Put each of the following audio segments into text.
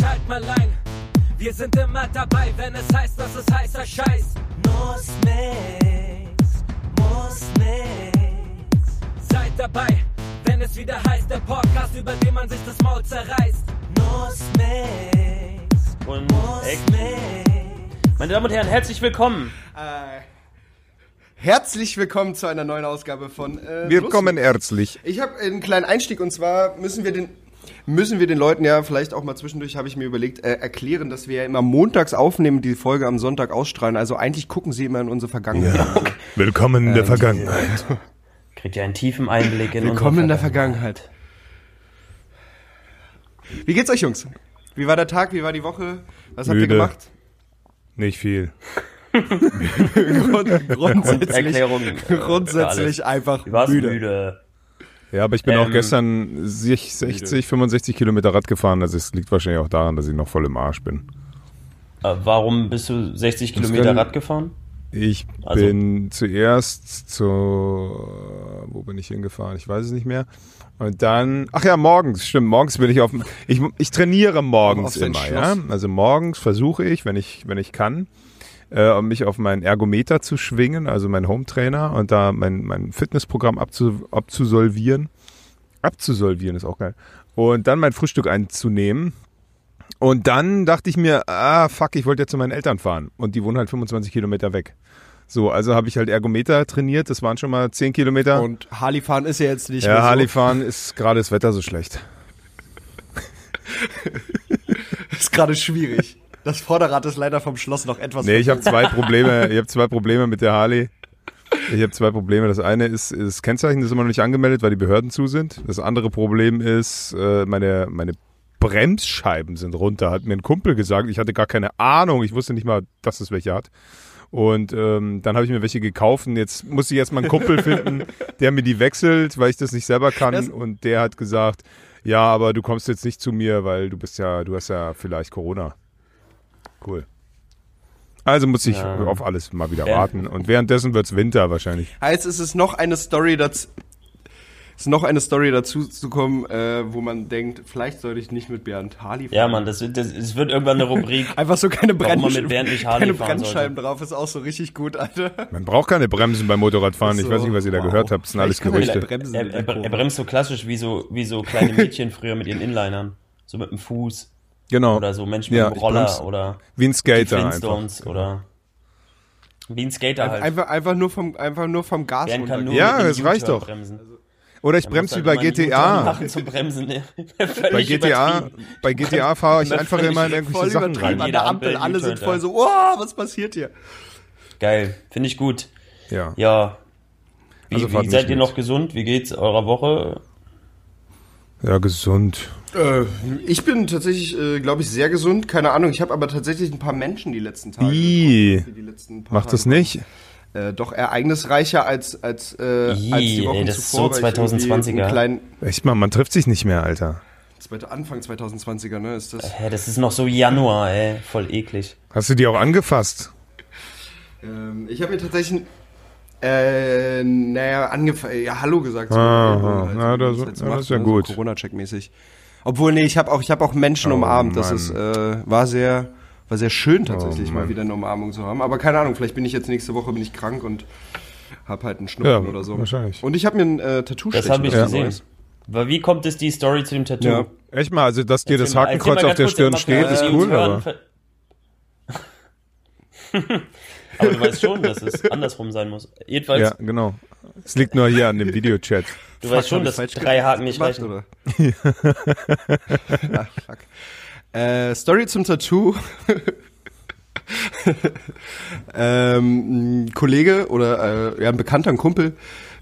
schalt mal ein. Wir sind immer dabei, wenn es heißt, dass es heißer Scheiß. Muss nix, muss nix. Seid dabei, wenn es wieder heißt, der Podcast, über den man sich das Maul zerreißt. Muss nix, Und muss nix. Meine Damen und Herren, herzlich willkommen. Äh, herzlich willkommen zu einer neuen Ausgabe von äh, Wir Lustig. kommen herzlich. Ich habe einen kleinen Einstieg und zwar müssen wir den müssen wir den Leuten ja vielleicht auch mal zwischendurch, habe ich mir überlegt, äh, erklären, dass wir ja immer montags aufnehmen, die Folge am Sonntag ausstrahlen. Also eigentlich gucken sie immer in unsere Vergangenheit. Willkommen in der Vergangenheit. Kriegt ihr einen tiefen Einblick in Willkommen in der Vergangenheit. Wie geht's euch, Jungs? Wie war der Tag? Wie war die Woche? Was habt ihr Müde. gemacht? Nicht viel. Grund, grundsätzlich, Erklärung. äh, grundsätzlich einfach Du warst müde. müde. Ja, aber ich bin Ähm, auch gestern sich 60, 65 Kilometer Rad gefahren. Also es liegt wahrscheinlich auch daran, dass ich noch voll im Arsch bin. Äh, warum bist du 60 Kilometer Rennen- Rad gefahren? Ich Also- bin zuerst zu, wo bin ich hingefahren? Ich weiß es nicht mehr. Und dann, ach ja, morgens, stimmt, morgens bin ich auf, dem- ich, ich trainiere morgens immer, ja. Also morgens versuche ich, wenn ich, wenn ich kann, äh, mich auf meinen Ergometer zu schwingen, also meinen Home-Trainer und da mein, mein Fitnessprogramm abzu, abzusolvieren. Abzusolvieren ist auch geil. Und dann mein Frühstück einzunehmen. Und dann dachte ich mir, ah, fuck, ich wollte ja zu meinen Eltern fahren. Und die wohnen halt 25 Kilometer weg. So, also habe ich halt Ergometer trainiert. Das waren schon mal 10 Kilometer. Und Harley fahren ist ja jetzt nicht ja, mehr so. Harley fahren ist gerade das Wetter so schlecht. ist gerade schwierig. Das Vorderrad ist leider vom Schloss noch etwas. Nee, ich habe zwei Probleme. Ich habe zwei Probleme mit der Harley. Ich habe zwei Probleme. Das eine ist, das Kennzeichen ist immer noch nicht angemeldet, weil die Behörden zu sind. Das andere Problem ist, äh, meine, meine Bremsscheiben sind runter, hat mir ein Kumpel gesagt. Ich hatte gar keine Ahnung. Ich wusste nicht mal, dass es welche hat. Und ähm, dann habe ich mir welche gekauft und jetzt muss ich erstmal einen Kumpel finden, der mir die wechselt, weil ich das nicht selber kann. Das- und der hat gesagt, ja, aber du kommst jetzt nicht zu mir, weil du bist ja, du hast ja vielleicht Corona. Cool. Also muss ich Ja. auf alles mal wieder warten. Und währenddessen wird's Winter wahrscheinlich. Heißt, es ist noch eine Story dazu. Es ist noch eine Story dazu zu kommen, äh, wo man denkt, vielleicht sollte ich nicht mit Bernd Harley fahren. Ja, Mann, das, wird- das, es wird irgendwann eine Rubrik. Einfach so keine, Harley keine Bremsscheiben drauf, ist auch so richtig gut, Alter. Man braucht keine Bremsen beim Motorradfahren. Ich So, weiß nicht, was ihr da wow. gehört habt. Das sind alles Gerüchte. Bremsen Er, er, er Kurve. bremst so klassisch wie so, wie so kleine Mädchen früher mit ihren Inlinern. So mit dem Fuß. Genau. Oder so Menschen mit Ja, dem ich Roller oder Wie ein die Skater einfach. Flintstones oder wie ein Skater halt. Einfach, einfach, nur vom, einfach nur vom Gas Bernd kann nur runtergehen. Ja, einem das reicht doch. Bremsen. Oder ich bremse wie halt bei GTA. Bremsen. ne? Bei Völlig GTA, bei GTA fahre ich einfach immer in Voll irgendwelche Sachen übertrieben rein. an der Ampel, alle sind voll so, oh, was passiert hier? Geil, finde ich gut. Ja. Ja. Wie, Also wie seid ihr mit. noch gesund? Wie geht's eurer Woche? Ja, gesund. Äh, ich bin tatsächlich, äh, glaube ich, sehr gesund. Keine Ahnung, ich habe aber tatsächlich ein paar Menschen die letzten Tage. Ih. Die letzten paar Mach das Tage. nicht. Äh, doch ereignisreicher als, als, äh, Ih, als die Wochen ey, das ist zuvor. so ich irgendwie 2020er. einen Kleinen, Echt mal, man trifft sich nicht mehr, Alter. Anfang 2020er, ne, ist das. Hä, das ist noch so Januar, ey. Voll eklig. Hast du die auch angefasst? Ähm, ich habe mir tatsächlich, äh, naja, angefangen, ja, Hallo gesagt. so, Aha, halt, na, das- halt so ja, macht, das ist ja ne, gut. So Corona-Check-mäßig. Obwohl, nee, ich habe auch, ich habe auch Menschen Oh, umarmt. Das Mann. ist, äh, war sehr, war sehr schön tatsächlich Oh, mal wieder eine Umarmung zu haben. Aber keine Ahnung, vielleicht bin ich jetzt nächste Woche bin ich krank und hab halt einen Schnupfen Ja, oder so. wahrscheinlich. Und ich habe mir ein äh, Tattoo Das habe ich lassen, gesehen. Aber wie kommt es die Story zu dem Tattoo? Ja. Echt mal, also dass dir das Hakenkreuz auf der Stirn steht, ist cool, hören, aber. aber du weißt schon, dass es andersrum sein muss. Jedenfalls, Ja, genau. Es liegt nur hier an dem Videochat. du weißt schon, dass drei Haken nicht gemacht, reichen. oder? Ach, fuck. Äh, Story zum Tattoo. ähm, ein Kollege oder äh, ja, ein Bekannter, ein Kumpel,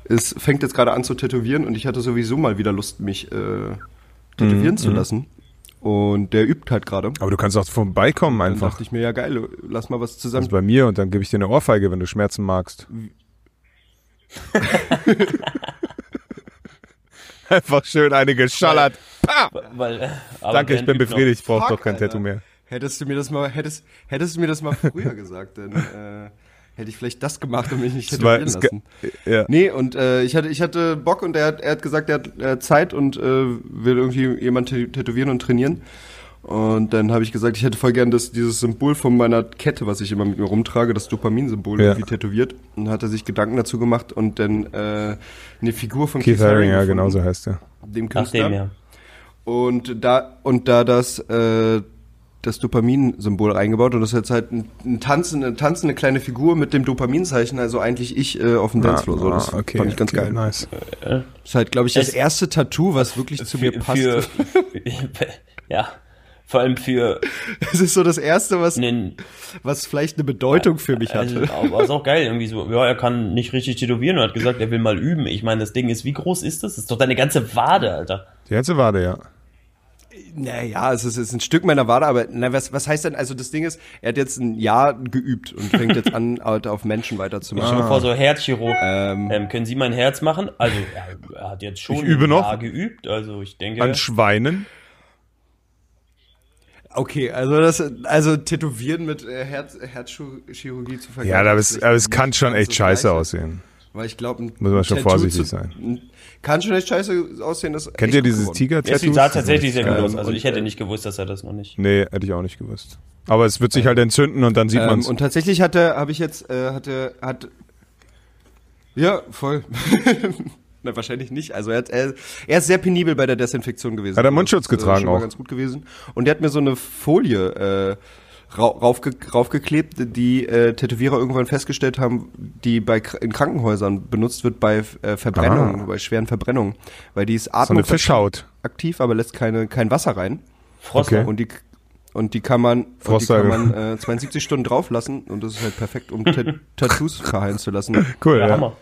ist, fängt jetzt gerade an zu tätowieren und ich hatte sowieso mal wieder Lust, mich äh, tätowieren Mhm, zu lassen. Und der übt halt gerade. Aber du kannst auch vorbeikommen Dann einfach. dachte ich mir, ja geil, lass mal was zusammen. Also bei mir und dann gebe ich dir eine Ohrfeige, wenn du Schmerzen magst. Einfach schön eine geschallert. Weil, aber Danke, ich bin befriedigt, ich brauche Fuck, doch kein Alter. Tattoo mehr. Hättest du mir das mal, hättest, hättest du mir das mal früher gesagt, dann äh, hätte ich vielleicht das gemacht und mich nicht tätowieren lassen. Ja. Nee, und äh, ich, hatte, ich hatte Bock und er hat, er hat gesagt, er hat äh, Zeit und äh, will irgendwie jemand tä- tätowieren und trainieren. Und dann habe ich gesagt, ich hätte voll gern das, dieses Symbol von meiner Kette, was ich immer mit mir rumtrage, das Dopaminsymbol Ja. irgendwie tätowiert. Und dann hat er sich Gedanken dazu gemacht und dann äh, eine Figur von Keith Haring, ja, genau so heißt er. dem Nach Künstler. dem, ja. Und da, und da das, äh, das Dopaminsymbol reingebaut und das ist jetzt halt ein, ein tanzende, eine tanzende kleine Figur mit dem Dopaminzeichen, also eigentlich ich äh, auf dem Dancefloor. So, das Ah, okay, fand ich ganz okay, geil. Nice. Das ist halt, glaube ich, das Es- erste Tattoo, was wirklich zu mir passt. Für, ja, vor allem für Es ist so das erste, was, einen was vielleicht eine Bedeutung für mich Also, hatte. aber ist auch geil, irgendwie so, ja, er kann nicht richtig tätowieren und hat gesagt, er will mal üben. Ich meine, das Ding ist, wie groß ist das? Das ist doch deine ganze Wade, Alter. Die ganze Wade, ja. Naja, es ist, es ist ein Stück meiner Wade, aber na, was, was heißt denn, also das Ding ist, er hat jetzt ein Jahr geübt und fängt jetzt an, halt auf Menschen weiterzumachen. dir vor, so Herzchirurg. Ähm, Ähm, können Sie mein Herz machen? Also, er, er hat jetzt schon Ich übe ein noch. Jahr geübt, also ich denke. An Schweinen. okay, also das, also Tätowieren mit äh, Herz, Herzchirurgie zu vergleichen. Ja, aber es, aber es kann schon ganz echt scheiße aussehen. Weil ich glaube, Muss man schon vorsichtig sein. Kann schon echt scheiße aussehen. Das Kennt ihr dieses. Tiger-Tattoo? Es sah tatsächlich sehr gut Ähm, aus. Also ich hätte äh, nicht gewusst, dass er das noch nicht. Nee, hätte ich auch nicht gewusst. Aber es wird sich halt entzünden und dann sieht Ähm, man's. und tatsächlich hatte, habe ich jetzt, äh, hatte, hat, ja, voll. Na, wahrscheinlich nicht. Also er, hat, er, er ist sehr penibel bei der Desinfektion gewesen. Hat er Mundschutz Das ist, getragen schon mal auch? ganz gut gewesen. Und er hat mir so eine Folie äh, raufge raufgeklebt, die äh, Tätowierer irgendwann festgestellt haben, die bei in Krankenhäusern benutzt wird bei äh, Verbrennungen, Ah. bei schweren Verbrennungen, weil die ist so eine Fischhaut. aktiv, aber lässt keine kein Wasser rein. Frost. Okay. Und die und die kann man, die kann man äh, 72 Stunden drauf lassen und das ist halt perfekt, um Tat- Tattoos verheilen zu lassen. Cool, Ja, ja. Hammer.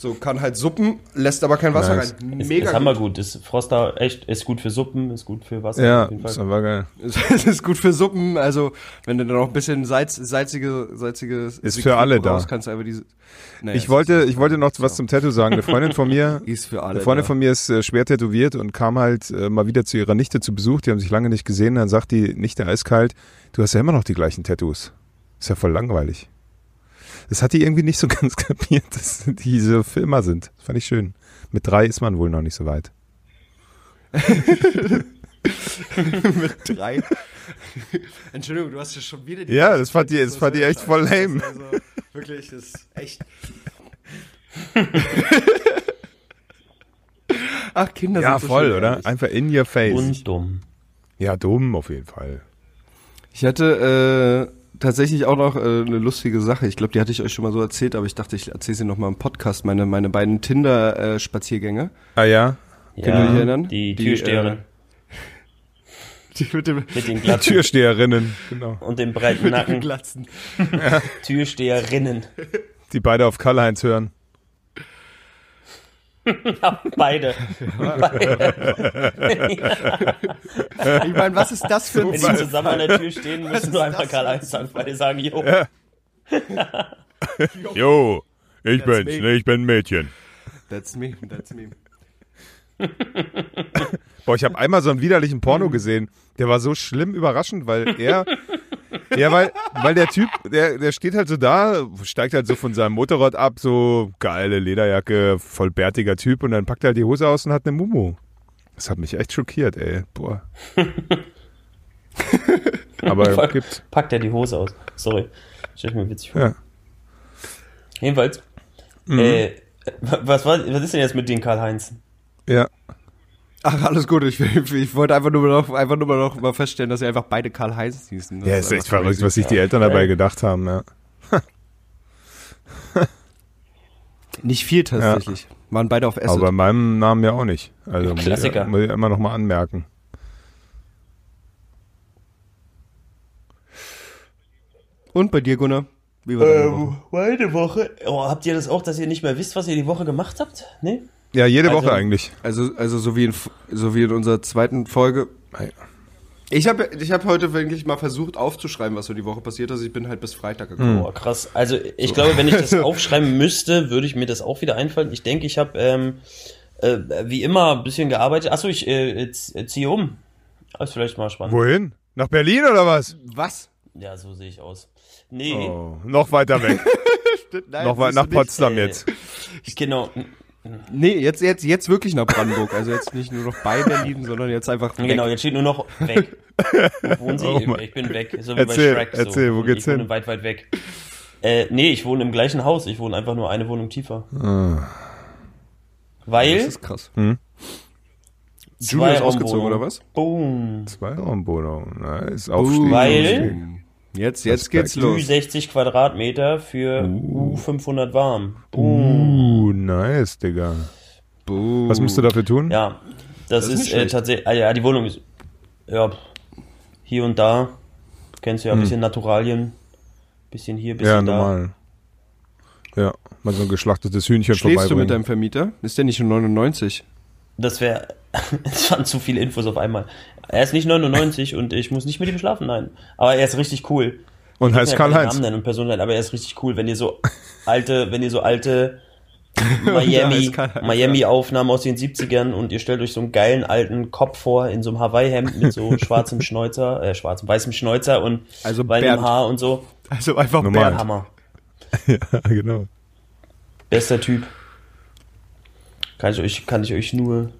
So kann halt Suppen, lässt aber kein Wasser Nice. rein. Ist, Mega ist gut. hammergut. Ist Froster echt, ist gut für Suppen, ist gut für Wasser. Ja, auf jeden ist aber geil. Es ist gut für Suppen, also wenn du dann noch ein bisschen Salz, salzige, salzige Ist für alle da. kannst du einfach diese. Naja, Ich wollte, ist- ich wollte noch was zum Tattoo sagen. Eine Freundin von mir, Ist für alle. eine Freundin da. von mir ist äh, schwer tätowiert und kam halt äh, mal wieder zu ihrer Nichte zu Besuch. Die haben sich lange nicht gesehen. Dann sagt die Nichte eiskalt, du hast ja immer noch die gleichen Tattoos. Ist ja voll langweilig. Das hat die irgendwie nicht so ganz kapiert, dass die so Filmer sind. Das fand ich schön. Mit drei ist man wohl noch nicht so weit. mit drei. Entschuldigung, du hast ja schon wieder die. Ja, das fand die- das fand die echt voll lame. Also, wirklich, das ist echt. Ach, Kinder Ja, sind so voll, schön oder? ehrlich. Einfach in your face. Und dumm. Ja, dumm auf jeden Fall. Ich hatte äh, tatsächlich auch noch äh, eine lustige Sache. Ich glaube, die hatte ich euch schon mal so erzählt, aber ich dachte, ich erzähle sie noch mal im Podcast. Meine, meine beiden Tinder-Spaziergänge. Ah ja? Könnt ihr euch erinnern? Die, Die, Türsteherin Die mit dem mit den glatten Türsteherinnen. Genau. und dem breiten Nacken. Glatzen. Türsteherinnen. Die beide auf Karl-Heinz hören. Ja, beide. Ich meine, was ist das für ein Wenn die zusammen an der Tür stehen, müssen nur einfach Karl-Heinz sagen, weil die sagen, jo. Jo, ich That's bin's, me. ne, ich bin ein Mädchen. That's me, that's me. Boah, ich habe einmal so einen widerlichen Porno gesehen. Der war so schlimm überraschend, weil er, ja, weil, weil der Typ, der, der steht halt so da, steigt halt so von seinem Motorrad ab, so geile Lederjacke, voll bärtiger Typ und dann packt er halt die Hose aus und hat eine Mumu. Das hat mich echt schockiert, ey. Boah. Aber Voll. gibt's. Packt er die Hose aus. Sorry. Stell ich mir witzig vor. Ja. Jedenfalls. Äh, was, war, was ist denn jetzt mit den Karl-Heinz? Ja. Ach, alles gut. Ich, ich wollte einfach nur noch, einfach nur noch mal feststellen, dass sie einfach beide Karl Heinz hießen. Das Ja, ist echt einfach verrückt, crazy. was sich die Eltern dabei gedacht haben, ja. Nicht viel tatsächlich. Waren beide auf Acid. Aber bei meinem Namen ja auch nicht. Also muss ich- Klassiker. Muss ich immer noch mal anmerken. Und bei dir, Gunnar? Wie war deine Woche? meine Woche. Oh, habt ihr das auch, dass ihr nicht mehr wisst, was ihr die Woche gemacht habt? Nee? Ja, jede Also- Woche eigentlich. Also, also so wie in, so wie in unserer zweiten Folge. Ich habe ich hab heute wirklich mal versucht aufzuschreiben, was so die Woche passiert ist. Ich bin halt bis Freitag gekommen. Boah, krass. Also ich glaube, wenn ich das aufschreiben müsste, würde ich mir das auch wieder einfallen. Ich denke, ich habe ähm, äh, wie immer ein bisschen gearbeitet. Achso, ich äh, z- ziehe um. Das ist vielleicht mal spannend. Wohin? Nach Berlin oder was? Was? Ja, so sehe ich aus. Nee, Oh, noch weiter weg. Nein, noch weit nach nicht. Potsdam Äh, jetzt. genau. Nee, jetzt, jetzt, jetzt wirklich nach Brandenburg. Also jetzt nicht nur noch bei Berlin, sondern jetzt einfach weg. Genau, jetzt steht nur noch weg. Wo wohnen Sie? Oh ich bin weg. So wie Erzähl, bei Shrek. So. erzähl, wo geht's ich wohne hin? weit, weit weg. Äh, nee, ich wohne im gleichen Haus. Ich wohne einfach nur eine Wohnung tiefer. Ah. Weil Das ist krass. Hm? Julia ist ausgezogen, oder was? Boom. Zweiraumwohnung. Nice. Aufstieg. Weil-. Jetzt, jetzt geht's los. 60 Quadratmeter für U500 warm. Boom. Nice, Digga. Boom. Was musst du dafür tun? Ja, das, ist ist, nicht äh, tatsächlich, ah, ja, die Wohnung ist, ja, hier und da, du kennst ja ein bisschen Naturalien, bisschen hier, bisschen Hm. Ja, da. normal. Ja, mal so ein geschlachtetes Hühnchen Schläfst du mit deinem Vermieter? Ist der nicht schon 99? Das wäre, es waren zu viele Infos auf einmal. Er ist nicht 99 und ich muss nicht mit ihm schlafen, nein. Aber er ist richtig cool. Und Ich heißt ja Karl-Heinz. Namen nennen und Personen nennen, aber er ist richtig cool, wenn ihr so alte, wenn ihr so alte Ja, Miami, ist Karl-Heinz, Miami Aufnahmen aus den 70ern und ihr stellt euch so einen geilen alten Kopf vor in so einem Hawaii-Hemd mit so schwarzem Schnäuzer, äh, schwarzem, weißem Schnäuzer und Also weißem. Haar und so. Also einfach Normal. Bernd. Hammer. ja, genau. Bester Typ. Kann ich euch, kann ich euch nur,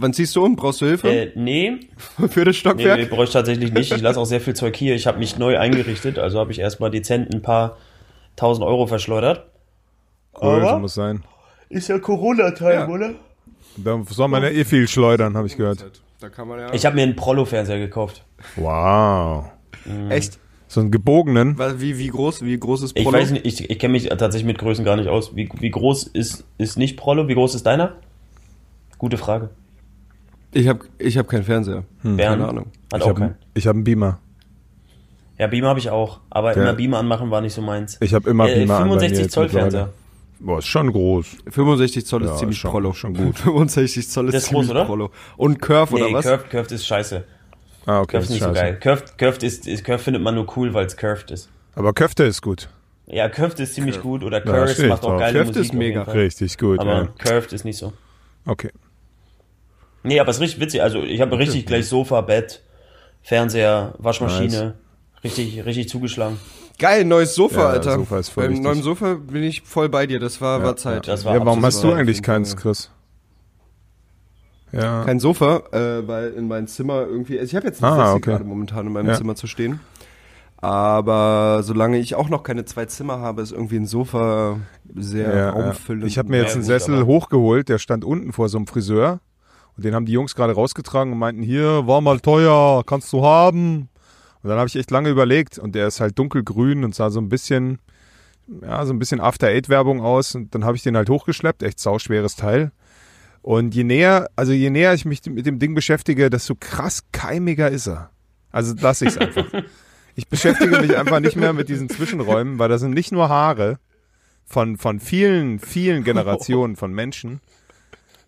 Wann ziehst du um? Brauchst du Hilfe äh, nee, für das Nee, nee, Stockwerk? brauche ich tatsächlich nicht. Ich lasse auch sehr viel Zeug hier. Ich habe mich neu eingerichtet, also habe ich erstmal dezent ein paar tausend Euro verschleudert. Cool, Aber- so muss sein. Ist ja Corona-Time, Ja. oder? Da soll man ja eh viel schleudern, habe ich gehört. Da kann man ja. Ich habe mir einen Prollo-Fernseher gekauft. Wow. Echt? So einen gebogenen. Wie, wie groß? Wie groß ist Ich Prollo? weiß nicht, ich, ich kenne mich tatsächlich mit Größen gar nicht aus. Wie, wie groß ist, ist nicht Prollo? Wie groß ist deiner? Gute Frage. Ich habe ich hab keinen Fernseher. Bernd Keine Ahnung. Hat Ich auch habe keinen. ich einen Beamer. Ja, Beamer habe ich auch. Aber Der- immer Beamer anmachen war nicht so meins. Ich habe immer Äh, Beamer an bei mir 65 jetzt Zoll. Fernseher. Boah, ist schon groß. 65 Zoll ist Ja, ziemlich schon- Prollo. schon gut. 65 Zoll ist, Das ist ziemlich groß, oder? Prollo. Und Curve Nee, oder was? Curved, Curved ist scheiße. Ah, okay. Curved ist nicht so scheiße. geil. Curved, Curved, ist, ist, Curved findet man nur cool, weil es Curved ist. Aber Köfte ist gut. Ja, Curved ist ziemlich gut oder Ja, Curved steht macht auch drauf. geile Curved Musik ist mega. Richtig gut. Aber ja. Curved ist nicht so. Okay. Nee, aber es ist richtig witzig. Also ich habe richtig gleich Sofa, Bett, Fernseher, Waschmaschine. Richtig, richtig zugeschlagen. Geil, neues Sofa, Ja, Alter. Sofa ist voll Beim wichtig. neuen Sofa bin ich voll bei dir. Das war, war Zeit. Das war Ja, warum hast du eigentlich keins. Chris? Ja. Kein Sofa, äh, weil in meinem Zimmer irgendwie. Also ich habe jetzt eine Ah, Sessel okay. gerade momentan in meinem Ja. Zimmer zu stehen. Aber solange ich auch noch keine zwei Zimmer habe, ist irgendwie ein Sofa sehr Ja, ja. raumfüllend. Ich habe mir jetzt Ja, einen Sessel aber- hochgeholt, der stand unten vor so einem Friseur. Und den haben die Jungs gerade rausgetragen und meinten, hier, war mal teuer, kannst du haben. Und dann habe ich echt lange überlegt und der ist halt dunkelgrün und sah so ein bisschen, ja, so ein bisschen After-Eight-Werbung aus. Und dann habe ich den halt hochgeschleppt, echt sauschweres Teil. Und je näher, also je näher ich mich mit dem Ding beschäftige, desto krass keimiger ist er. Also lasse ich es einfach. Ich beschäftige mich einfach nicht mehr mit diesen Zwischenräumen, weil da sind nicht nur Haare von, von vielen, vielen Generationen von Menschen,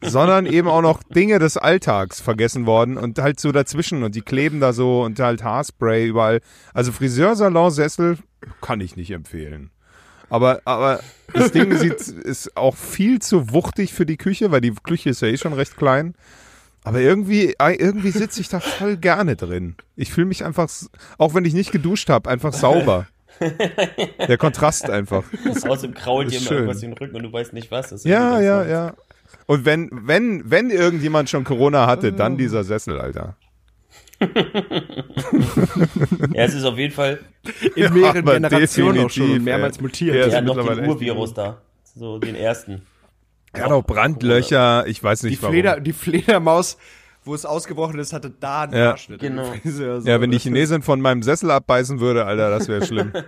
sondern eben auch noch Dinge des Alltags vergessen worden und halt so dazwischen und die kleben da so und halt Haarspray überall. Also Friseursalon-Sessel kann ich nicht empfehlen. Aber, aber das Ding sieht, ist auch viel zu wuchtig für die Küche, weil die Küche ist ja eh schon recht klein. Aber irgendwie, irgendwie sitze ich da voll gerne drin. Ich fühle mich einfach, auch wenn ich nicht geduscht habe, einfach sauber. Der Kontrast einfach. Außerdem krault dir schön. irgendwas in den Rücken und du weißt nicht was. Das ist Ja, ja, ja. Und wenn, wenn, wenn irgendjemand schon Corona hatte, dann dieser Sessel, Alter. Ja, es ist auf jeden Fall in mehreren aber Generationen auch schon mehrmals mutiert. Ja, ja, ist noch den Urvirus da. So den ersten. Er hat auch Brandlöcher, ich weiß die, nicht warum. Fleder, die Fledermaus, wo es ausgebrochen ist, hatte da einen Ja. Haarschnitt. Genau. Ja, wenn die Chinesin von meinem Sessel abbeißen würde, Alter, das wäre schlimm.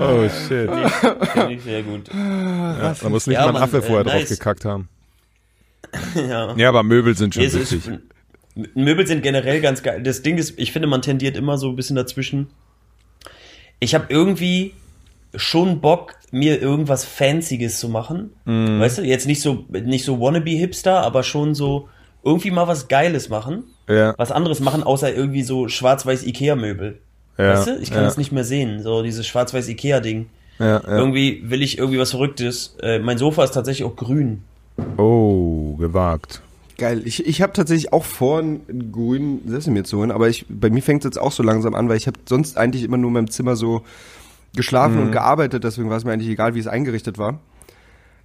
oh shit. Finde ich sehr gut. Ja, da muss nicht Ja, mal ein Mann, Affe äh, vorher drauf nice. gekackt haben. Ja. Ja, aber Möbel sind schon Nee, ist, wichtig. Möbel sind generell ganz geil. Das Ding ist, ich finde, man tendiert immer so ein bisschen dazwischen. Ich habe irgendwie schon Bock, mir irgendwas Fancyes zu machen. Mhm. Weißt du, jetzt nicht so, nicht so wannabe-Hipster, aber schon so irgendwie mal was Geiles machen. Ja, Was anderes machen, außer irgendwie so schwarz-weiß Ikea-Möbel. Ja, weißt du? Ich kann ja, das nicht mehr sehen. So dieses schwarz-weiß Ikea-Ding. Ja, ja. Irgendwie will ich irgendwie was Verrücktes. Äh, mein Sofa ist tatsächlich auch grün. Oh, gewagt. Geil. Ich, ich habe tatsächlich auch vor, einen grünen Sessel mir zu holen, aber ich, bei mir fängt es jetzt auch so langsam an, weil ich habe sonst eigentlich immer nur in meinem Zimmer so geschlafen Mhm. und gearbeitet, deswegen war es mir eigentlich egal, wie es eingerichtet war.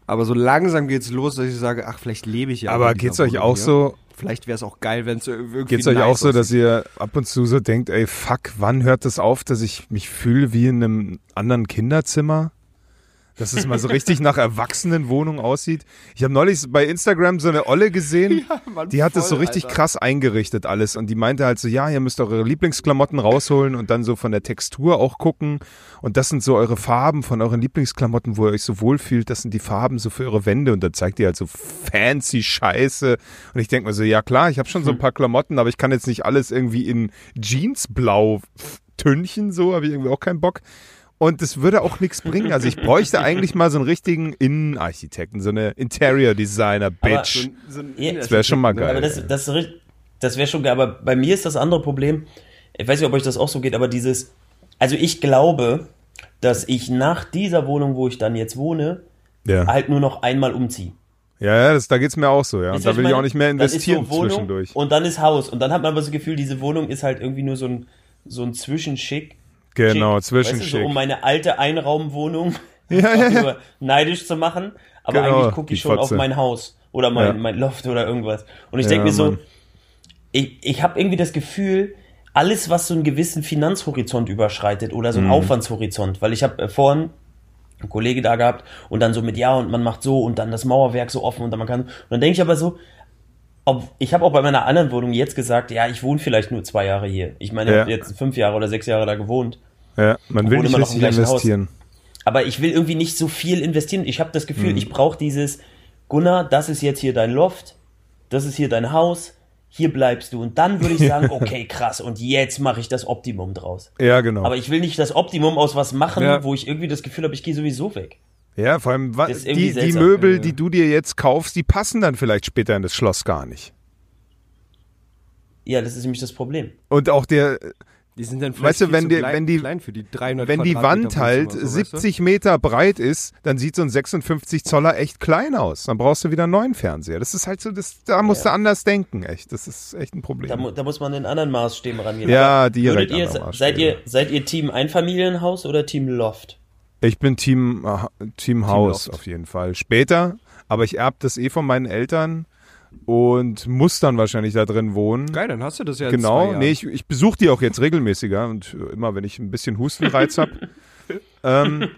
Aber so langsam geht's los, dass ich sage, ach, vielleicht lebe ich ja. Aber geht's euch auch so, Vielleicht wäre es auch geil, wenn es irgendwie geht's euch nice auch so, dass ihr ab und zu so denkt, ey, fuck, wann hört das auf, dass ich mich fühle wie in einem anderen Kinderzimmer? Dass es mal so richtig nach Erwachsenenwohnung aussieht. Ich habe neulich bei Instagram so eine Olle gesehen, Mann, die hat das so voll, richtig Alter. krass eingerichtet alles und die meinte halt so, ja, ihr müsst eure Lieblingsklamotten rausholen und dann so von der Textur auch gucken und das sind so eure Farben von euren Lieblingsklamotten, wo ihr euch so wohlfühlt, das sind die Farben so für eure Wände und dann zeigt ihr halt so fancy Scheiße und ich denke mir so, ja klar, ich habe schon so ein paar Klamotten, aber ich kann jetzt nicht alles irgendwie in Jeansblau tünchen, so habe ich irgendwie auch keinen Bock. Und das würde auch nichts bringen. Also ich bräuchte eigentlich mal so einen richtigen Innenarchitekten, so eine Interior Designer, Bitch. So ein Ja, Das wäre schon mal geil. Aber das, das, das wäre schon geil. Aber bei mir ist das andere Problem, ich weiß nicht, ob euch das auch so geht, aber dieses, also ich glaube, dass ich nach dieser Wohnung, wo ich dann jetzt wohne, ja. halt nur noch einmal umziehe. Ja, ja, das, da geht's mir auch so, ja. Und da will ich meine? auch nicht mehr so investieren Wohnung zwischendurch. Und dann ist Haus. Und dann hat man aber das Gefühl, diese Wohnung ist halt irgendwie nur so ein, so ein Zwischenschick. Genau, Schick. Weißt du, so um meine alte Einraumwohnung Ja, ja. nur neidisch zu machen. Aber Genau, eigentlich gucke ich schon auf Fotze. mein Haus oder mein, Ja. mein Loft oder irgendwas. Und ich Ja, denke mir so, Mann. ich, ich habe irgendwie das Gefühl, alles, was so einen gewissen Finanzhorizont überschreitet oder Mhm. so einen Aufwandshorizont, weil ich habe äh, vorhin einen Kollege da gehabt und dann so mit ja und man macht so und dann das Mauerwerk so offen und dann man kann und dann denke ich aber so ob, ich habe auch bei meiner anderen Wohnung jetzt gesagt, ja, ich wohne vielleicht nur zwei Jahre hier. Ich meine, ich Ja. habe jetzt fünf Jahre oder sechs Jahre da gewohnt. Ja, man will nicht immer noch im richtig gleichen Haus. investieren. Aber ich will irgendwie nicht so viel investieren. Ich habe das Gefühl, Mhm. ich brauche dieses, Gunnar, das ist jetzt hier dein Loft, das ist hier dein Haus, hier bleibst du. Und dann würde ich sagen, okay, krass, und jetzt mache ich das Optimum draus. Ja, genau. Aber ich will nicht das Optimum aus was machen, Ja. wo ich irgendwie das Gefühl habe, ich gehe sowieso weg. Ja, vor allem, die, die. Möbel, die du dir jetzt kaufst, die passen dann vielleicht später in das Schloss gar nicht. Ja, das ist nämlich das Problem. Und auch der, Die sind dann Weißt du, wenn zu die- klein, wenn die- klein für die 300 wenn die Wand halt so, weißt du? 70 Meter breit ist, dann sieht so ein 56 Zoller echt klein aus. Dann brauchst du wieder einen neuen Fernseher. Das ist halt so, das, da musst du anders denken, echt. Das ist echt ein Problem. Da, da muss man in anderen Maßstäben rangehen. Ja, direkt würdet ihr, seid ihr, seid ihr Team Einfamilienhaus oder Team Loft? Ich bin Team, äh, Team Haus auf jeden Fall. Später, aber ich erb das eh von meinen Eltern und muss dann wahrscheinlich da drin wohnen. Geil, dann hast du das ja Genau, nee, ich, ich besuche die auch jetzt regelmäßiger und immer, wenn ich ein bisschen Hustenreiz habe. ähm,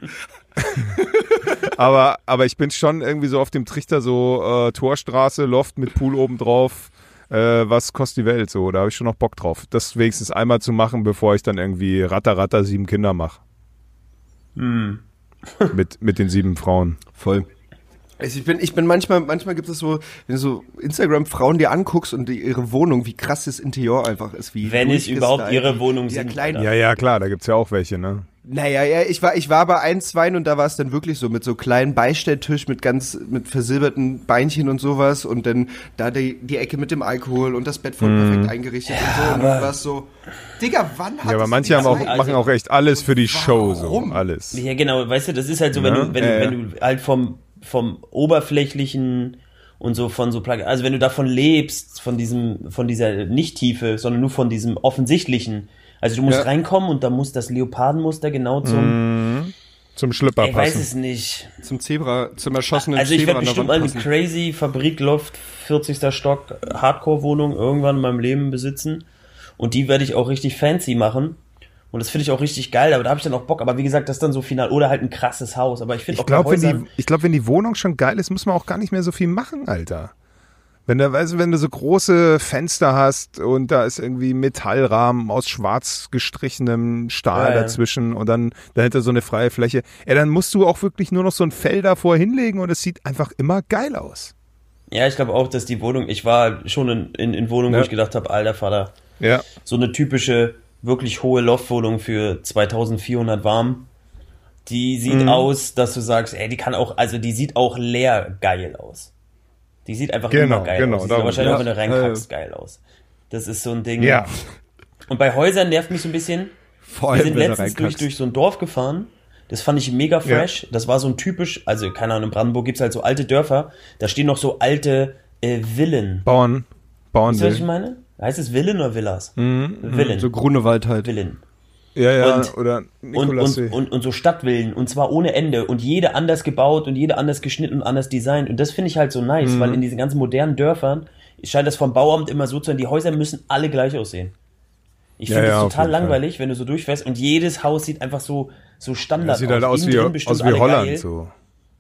aber, aber ich bin schon irgendwie so auf dem Trichter, so äh, Torstraße, Loft mit Pool oben drauf. Äh, was kostet die Welt so? Da habe ich schon noch Bock drauf. Das wenigstens einmal zu machen, bevor ich dann irgendwie Ratter, Ratter, sieben Kinder mache. Hm. mit, mit den sieben Frauen. Voll. Also ich bin, ich bin manchmal, manchmal gibt es so, wenn du so Instagram-Frauen dir anguckst und die, ihre Wohnung, wie krass das Interieur einfach ist, wie Wenn es überhaupt ihre Wohnung sind, klein. Ja, ja, klar, da gibt's ja auch welche, ne? Naja, ja, ich war, ich war bei ein, zwei und da war es dann wirklich so mit so kleinen Beistelltisch mit ganz, mit versilberten Beinchen und sowas und dann da die, die Ecke mit dem Alkohol und das Bett voll perfekt eingerichtet und so und dann war es so, Digga, wann hat Ja, aber manche haben auch, Zeit? Also- machen auch echt alles für die Show, so. Warum? Alles. Ja, genau, weißt du, das ist halt so, wenn Ja, du, wenn, ja, du, ja. wenn du halt vom, vom oberflächlichen und so von so Plug also wenn du davon lebst, von diesem, von dieser Nicht-Tiefe, sondern nur von diesem offensichtlichen. Also du musst Ja. reinkommen und da muss das Leopardenmuster genau zum, Zum Schlüpper ich weiß passen. es nicht. Zum Zebra, zum erschossenen Also ich Zebra werde bestimmt Wand eine passen. crazy Fabrikloft, 40. Stock, Hardcore-Wohnung irgendwann in meinem Leben besitzen. Und die werde ich auch richtig fancy machen. Und das finde ich auch richtig geil, aber da habe ich dann auch Bock. Aber wie gesagt, das ist dann so final. Oder halt ein krasses Haus. Aber ich finde auch bei glaube, wenn, die, ich glaub, wenn die Wohnung schon geil ist, muss man auch gar nicht mehr so viel machen, Alter. Wenn du, weißt, wenn du so große Fenster hast und da ist irgendwie Metallrahmen aus schwarz gestrichenem Stahl Ja, ja. dazwischen und dann dahinter so eine freie Fläche, ja, dann musst du auch wirklich nur noch so ein Fell davor hinlegen und es sieht einfach immer geil aus. Ja, ich glaube auch, dass die Wohnung, ich war schon in, in, in Wohnungen, Ja. wo ich gedacht habe, alter Vater, Ja. so eine typische, wirklich hohe Loftwohnung für 2400 warm. Die sieht Mhm. aus, dass du sagst, ey, die kann auch, also die sieht auch leer geil aus. Die sieht einfach Genau, immer geil genau, aus. Die sieht wahrscheinlich ja. auch, wenn du reinkackst, geil aus. Das ist so ein Ding. Ja. Und bei Häusern nervt mich so ein bisschen, Vor wir allem, sind wenn du letztens durch, durch so ein Dorf gefahren. Das fand ich mega fresh. Das war so ein typisch, also keine Ahnung, in Brandenburg gibt's halt so alte Dörfer. Da stehen noch so alte äh, Villen. Bauern, Bauern Weißt du, was ich meine? Heißt es Villen oder Villas? Mhm, Villen. So Grunewald halt. Villen. Ja, ja, Und- oder Und, Nikolassee. und, und, und so Stadtvillen und zwar ohne Ende und jede anders gebaut und jede anders geschnitten und anders designt und das finde ich halt so nice, Mhm. weil in diesen ganzen modernen Dörfern scheint das vom Bauamt immer so zu sein, die Häuser müssen alle gleich aussehen. Ich Ja, finde ja, das auf total jeden Fall. langweilig, wenn du so durchfährst und jedes Haus sieht einfach so, so Standard das sieht halt aus wie, aus wie Holland, geil, so.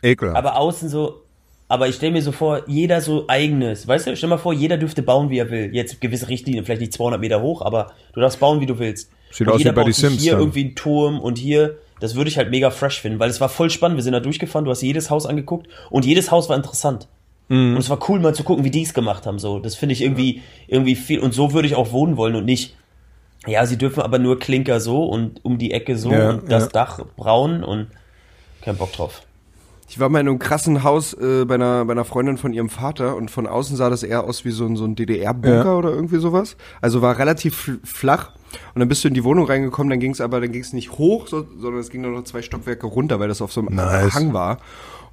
Ekelhaft. Aber außen so, aber ich stelle mir so vor, jeder so eigenes. Weißt du, stell mal vor, jeder dürfte bauen, wie er will. Jetzt gewisse Richtlinien, vielleicht nicht 200 Meter hoch, aber du darfst bauen, wie du willst. Sieht und aus wie jeder bei baut die sich Sims hier dann. irgendwie einen Turm und hier, das würde ich halt mega fresh finden, weil es war voll spannend. Wir sind da durchgefahren, du hast jedes Haus angeguckt und jedes Haus war interessant. Mhm. Und es war cool mal zu gucken, wie die es gemacht haben. So, das finde ich irgendwie, irgendwie viel. Und so würde ich auch wohnen wollen und nicht. Ja, sie dürfen aber nur Klinker so und um die Ecke so Ja, und das ja. Dach braun und kein Bock drauf. Ich war mal in einem krassen Haus äh, bei, einer, bei einer Freundin von ihrem Vater und von außen sah das eher aus wie so ein, so ein DDR-Bunker Ja. oder irgendwie sowas. Also war relativ fl- flach und dann bist du in die Wohnung reingekommen, dann ging es aber, dann ging es nicht hoch, so, sondern es ging nur noch zwei Stockwerke runter, weil das auf so einem Nice. Hang war.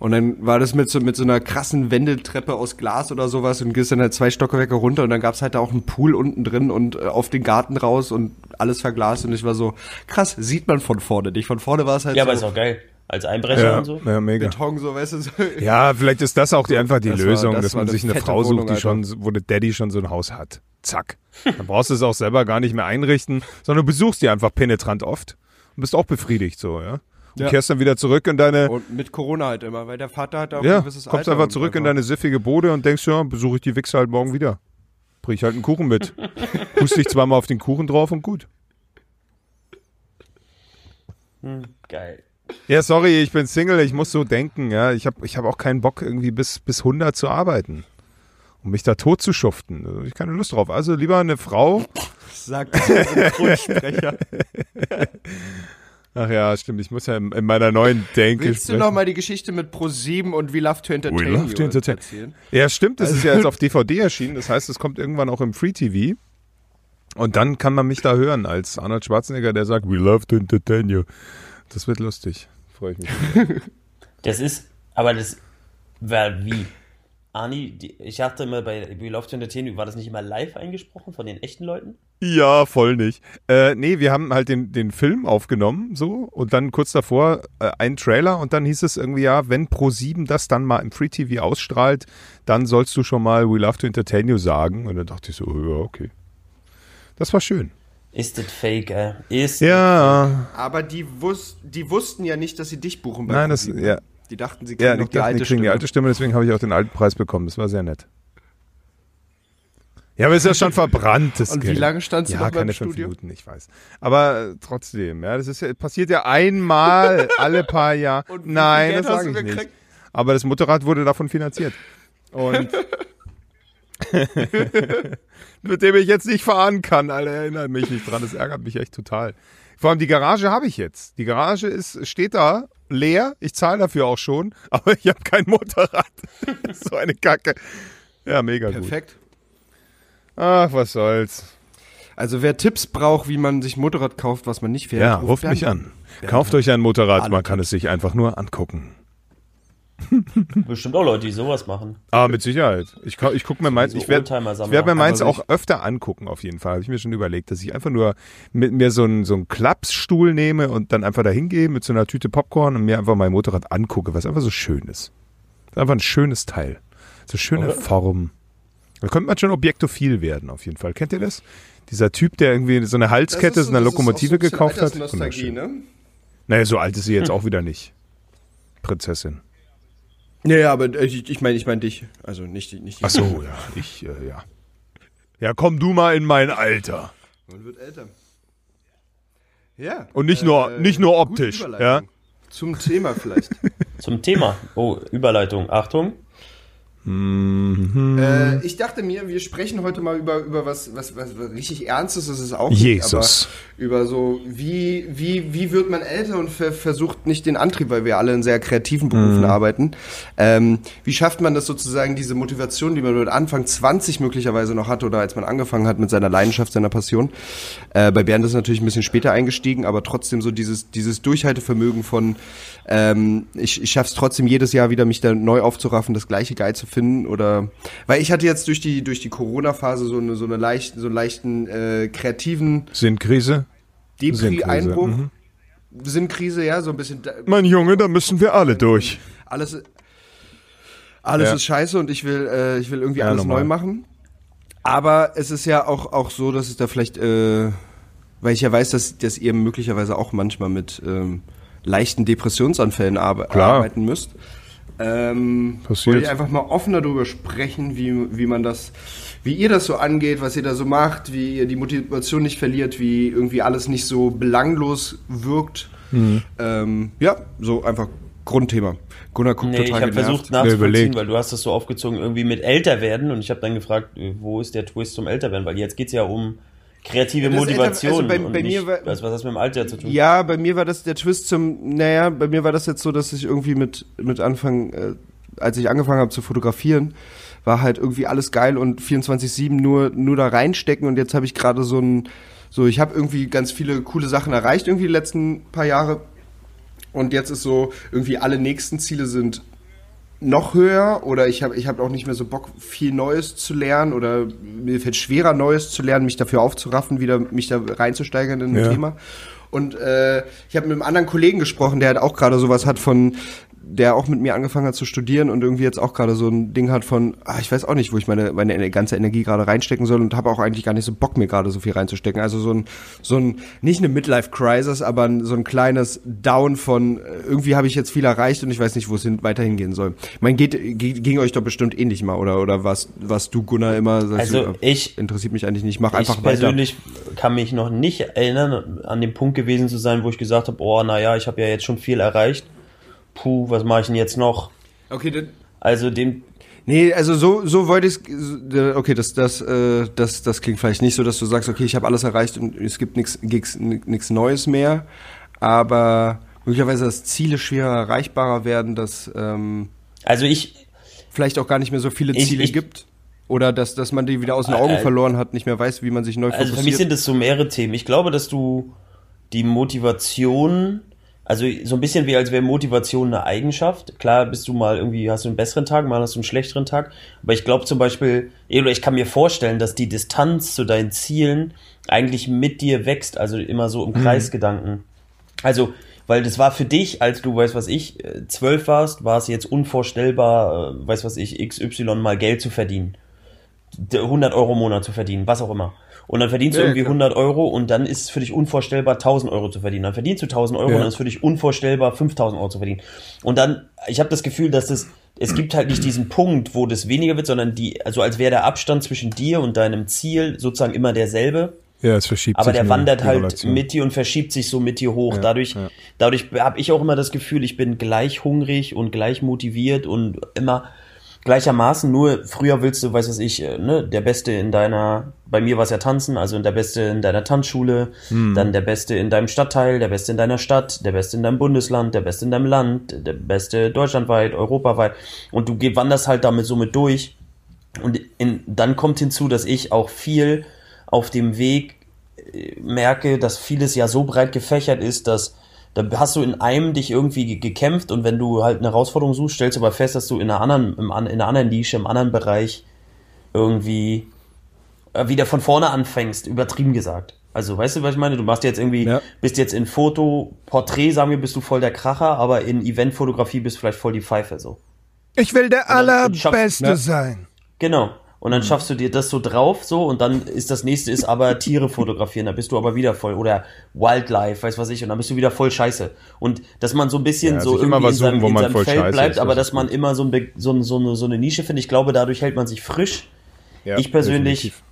Und dann war das mit so, mit so einer krassen Wendeltreppe aus Glas oder sowas und gehst dann halt zwei Stockwerke runter und dann gab's halt da auch einen Pool unten drin und äh, auf den Garten raus und alles verglast und ich war so, krass, sieht man von vorne nicht. Von vorne war es halt Ja, so aber ist auch geil. Als Einbrecher ja, und so. ja, mega. Beton, so, weißt du, so. Ja, vielleicht ist das auch die, einfach die das war- Lösung, das dass war man eine sich eine Frau sucht, Wohnung, die schon, wo der Daddy schon so ein Haus hat. Zack. Dann brauchst du es auch selber gar nicht mehr einrichten, sondern du besuchst die einfach penetrant oft und bist auch befriedigt so, ja. Und Ja. kehrst dann wieder zurück in deine, Und mit Corona halt immer, weil der Vater hat auch ein ja, gewisses kommst Alter einfach zurück in deine siffige Bude und denkst, ja, besuche ich die Wichse halt morgen wieder. Bring ich halt einen Kuchen mit. Hust dich zweimal auf den Kuchen drauf und gut. Geil. Ja, sorry, ich bin Single, ich muss so denken, ja. Ich habe ich hab auch keinen Bock, irgendwie bis, bis 100 zu arbeiten. Um mich da tot zu schuften. Da hab ich keine Lust drauf. Also lieber eine Frau. Sagt der Synchronsprecher. Ach ja, stimmt, ich muss ja in, in meiner neuen Denke Willst du noch mal die Geschichte mit Pro7 und We Love to Entertain We love to entertain. erzählen? Ja, stimmt, das ist ja jetzt auf DVD erschienen. Das heißt, es kommt irgendwann auch im Free TV. Und dann kann man mich da hören als Arnold Schwarzenegger, der sagt, we love to entertain you. Das wird lustig. Freue ich mich. Das ist, aber das war wie? Ani, die, ich dachte immer bei We Love to Entertain, You, war das nicht immer live eingesprochen von den echten Leuten? Ja, voll nicht. Äh, nee, wir haben halt den, den Film aufgenommen, so, und dann kurz davor äh, einen Trailer und dann hieß es irgendwie, ja, wenn Pro7 das dann mal im Free TV ausstrahlt, dann sollst du schon mal We Love to Entertain You sagen. Und dann dachte ich so, ja, okay. Das war schön. Ist das fake, ey? Ist Ja, Aber die, wus die wussten ja nicht, dass sie dich buchen bei nein, das, Pro7. ja, Die dachten, sie ja, kriegen die, noch die dachten, alte die kriegen Stimme. die alte Stimme, deswegen habe ich auch den alten Preis bekommen. Das war sehr nett. Ja, aber ist ja schon verbrannt, das Und wie Geld. lange standst du ja, noch beim keine fünf Studio? Minuten, ich weiß. Aber äh, trotzdem, ja, das ist ja, passiert ja einmal alle paar Jahre. Wie Nein, Geld das sage ich nicht. gekriegt? Aber das Motorrad wurde davon finanziert. Und mit dem ich jetzt nicht fahren kann, Alter, erinnert mich nicht dran. Das ärgert mich echt total. Vor allem die Garage habe ich jetzt. Die Garage ist, steht da leer. Ich zahle dafür auch schon, aber ich habe kein Motorrad. so eine Kacke. Ja, mega gut. Perfekt. Ach, was soll's. Also wer Tipps braucht, wie man sich Motorrad kauft, was man nicht fährt, Ja, ruft mich an. Kauft euch ein Motorrad, man kann es sich einfach nur angucken. bestimmt auch Leute, die sowas machen. Ah, mit Sicherheit. Ich, ich guck mir meins, So ich werde werd mir meins auch öfter angucken, auf jeden Fall. Habe ich mir schon überlegt, dass ich einfach nur mit mir so einen, so einen Klappsstuhl nehme und dann einfach da hingehe mit so einer Tüte Popcorn und mir einfach mein Motorrad angucke, was einfach so schön ist. Ist einfach ein schönes Teil. So schöne Oder? Form. Da könnte man schon objektophil werden, auf jeden Fall. Kennt ihr das? Dieser Typ, der irgendwie so eine Halskette, so eine Lokomotive gekauft hat. Nostalgie, Wunderschön. ne? Naja, so alt ist sie jetzt auch wieder nicht. Prinzessin. Ja, ja, aber äh, ich, ich meine, ich meine dich. Also nicht, die- nicht die- Ach so, ja, ich, äh, ja. Ja, komm du mal in mein Alter. Man wird älter. Ja. Und nicht nur, Äh, nicht nur optisch, ja. Zum Thema vielleicht. Zum Thema. Oh, Überleitung. Achtung. Mhm. äh, ich dachte mir, wir sprechen heute mal über, über was, was, was, was richtig Ernstes ist es auch nicht, Jesus. aber über so, wie, wie, wie wird man älter und ver versucht nicht den Antrieb, weil wir alle in sehr kreativen Berufen Mhm. arbeiten. Ähm, wie schafft man das sozusagen, diese Motivation, die man mit Anfang 20 möglicherweise noch hatte oder als man angefangen hat mit seiner Leidenschaft, seiner Passion. Äh, bei Bernd ist natürlich ein bisschen später eingestiegen, aber trotzdem so dieses, dieses Durchhaltevermögen von, ähm, ich, ich schaff's trotzdem jedes Jahr wieder, mich da neu aufzuraffen, das gleiche geil zu finden oder weil ich hatte jetzt durch die durch die Corona-Phase so eine so eine leichten so einen leichten äh, kreativen Sinnkrise? Depri-Einbruch. Mhm. Sinnkrise, ja, so ein bisschen. Mein Junge, da müssen wir alle durch. Alles, alles Ja. ist scheiße und ich will, äh, ich will irgendwie Ja, alles normal. neu machen. Aber es ist ja auch, auch so, dass es da vielleicht, äh, weil ich ja weiß, dass, dass ihr möglicherweise auch manchmal mit ähm, leichten Depressionsanfällen arbe Klar. arbeiten müsst. Ähm, Passiert. wollte ich einfach mal offener darüber sprechen, wie, wie man das, wie ihr das so angeht, was ihr da so macht, wie ihr die Motivation nicht verliert, wie irgendwie alles nicht so belanglos wirkt. Mhm. Ähm, ja, so einfach Grundthema. Gunnar guckt Nee, ich total habe genervt. versucht nachzuvollziehen, weil du hast das so aufgezogen, irgendwie mit älter werden und ich habe dann gefragt, wo ist der Twist zum älter werden, weil jetzt geht's ja um kreative Das älter- Motivation also bei- und bei nicht, mir war- was, was hat das mit dem Alter zu tun? Ja, bei mir war das der Twist zum, naja, bei mir war das jetzt so, dass ich irgendwie mit, mit Anfang, äh, als ich angefangen habe zu fotografieren, war halt irgendwie alles geil und 24-7 nur, nur da reinstecken und jetzt habe ich gerade so ein, so, ich habe irgendwie ganz viele coole Sachen erreicht, irgendwie die letzten paar Jahre und jetzt ist so, irgendwie alle nächsten Ziele sind noch höher oder ich habe ich hab auch nicht mehr so Bock, viel Neues zu lernen oder mir fällt schwerer, Neues zu lernen, mich dafür aufzuraffen, wieder mich da reinzusteigern in ein Ja. Thema. Und äh, ich habe mit einem anderen Kollegen gesprochen, der halt auch gerade sowas hat von, der auch mit mir angefangen hat zu studieren und irgendwie jetzt auch gerade so ein Ding hat von, ah, ich weiß auch nicht, wo ich meine, meine ganze Energie gerade reinstecken soll und habe auch eigentlich gar nicht so Bock, mir gerade so viel reinzustecken. Also so ein, so ein, nicht eine Midlife-Crisis, aber so ein kleines Down von, äh, irgendwie habe ich jetzt viel erreicht und ich weiß nicht, wo es hin, weiterhin gehen soll. Ich meine, geht, geht, ging euch doch bestimmt ähnlich mal, oder, oder was, was du, Gunnar, immer sagst, Also du, äh, ich- interessiert mich eigentlich nicht, mach einfach ich weiter. persönlich kann mich noch nicht erinnern, an den Punkt gewesen zu sein, wo ich gesagt habe, oh, naja, ich habe ja jetzt schon viel erreicht. Puh, was mache ich denn jetzt noch? Okay, dann, Also dem, Nee, also so so wollte ich okay, das das äh, das das klingt vielleicht nicht so, dass du sagst, okay, ich habe alles erreicht und es gibt nichts nichts Neues mehr, aber möglicherweise dass Ziele schwerer erreichbarer werden, dass ähm, also ich, vielleicht auch gar nicht mehr so viele Ich- Ziele ich- gibt oder dass dass man die wieder aus den Augen Äh, verloren hat, nicht mehr weiß, wie man sich neu Also für mich fokussiert. sind es so mehrere Themen. Ich glaube, dass du die Motivation, also so ein bisschen wie als wäre Motivation eine Eigenschaft. Klar bist du mal irgendwie, hast du einen besseren Tag, mal hast du einen schlechteren Tag. Aber ich glaube zum Beispiel, oder ich kann mir vorstellen, dass die Distanz zu deinen Zielen eigentlich mit dir wächst, also immer so im Kreisgedanken. Also, weil das war für dich, als du, weißt was ich, äh, zwölf warst, war es jetzt unvorstellbar, äh, weiß was ich, XY mal Geld zu verdienen. D- 100 Euro im Monat zu verdienen, was auch immer. Und dann verdienst Ja, du irgendwie klar. 100 Euro und dann ist es für dich unvorstellbar, 1000 Euro zu verdienen. Dann verdienst du 1000 Euro Ja. und dann ist es für dich unvorstellbar, 5000 Euro zu verdienen. Und dann, ich habe das Gefühl, dass das, es gibt halt nicht diesen Punkt, wo das weniger wird, sondern die, also als wäre der Abstand zwischen dir und deinem Ziel sozusagen immer derselbe. Ja, es verschiebt Aber sich der wandert halt Relation. mit dir und verschiebt sich so mit dir hoch. Ja, dadurch ja. dadurch habe ich auch immer das Gefühl, ich bin gleich hungrig und gleich motiviert und immer gleichermaßen. Nur früher willst du, weiß was ich, äh, ne, der Beste in deiner, bei mir war es ja Tanzen, also der Beste in deiner Tanzschule, Hm. dann der Beste in deinem Stadtteil, der Beste in deiner Stadt, der Beste in deinem Bundesland, der Beste in deinem Land, der Beste deutschlandweit, europaweit. Und du wanderst halt damit so mit durch. Und in, dann kommt hinzu, dass ich auch viel auf dem Weg äh, merke, dass vieles ja so breit gefächert ist, dass da hast du in einem dich irgendwie ge- gekämpft und wenn du halt eine Herausforderung suchst, stellst du aber fest, dass du in einer anderen, in einer anderen Nische, im anderen Bereich irgendwie äh, wieder von vorne anfängst, übertrieben gesagt. Also, weißt du, was ich meine? Du machst jetzt irgendwie, Ja. bist jetzt in Foto, Porträt, sagen wir, bist du voll der Kracher, aber in Eventfotografie bist du vielleicht voll die Pfeife, so. Ich will der Allerbeste sein. Genau. Und dann schaffst du dir das so drauf, so, und dann ist das nächste ist aber Tiere fotografieren, da bist du aber wieder voll. Oder Wildlife, weiß was ich, und dann bist du wieder voll scheiße. Und dass man so ein bisschen Ja, so immer irgendwie was in seinem, suchen, in seinem Feld scheiße bleibt, ist, aber das dass man immer so, ein, so, so, eine, so eine Nische findet. Ich glaube, dadurch hält man sich frisch. Ja, Ich persönlich- definitiv.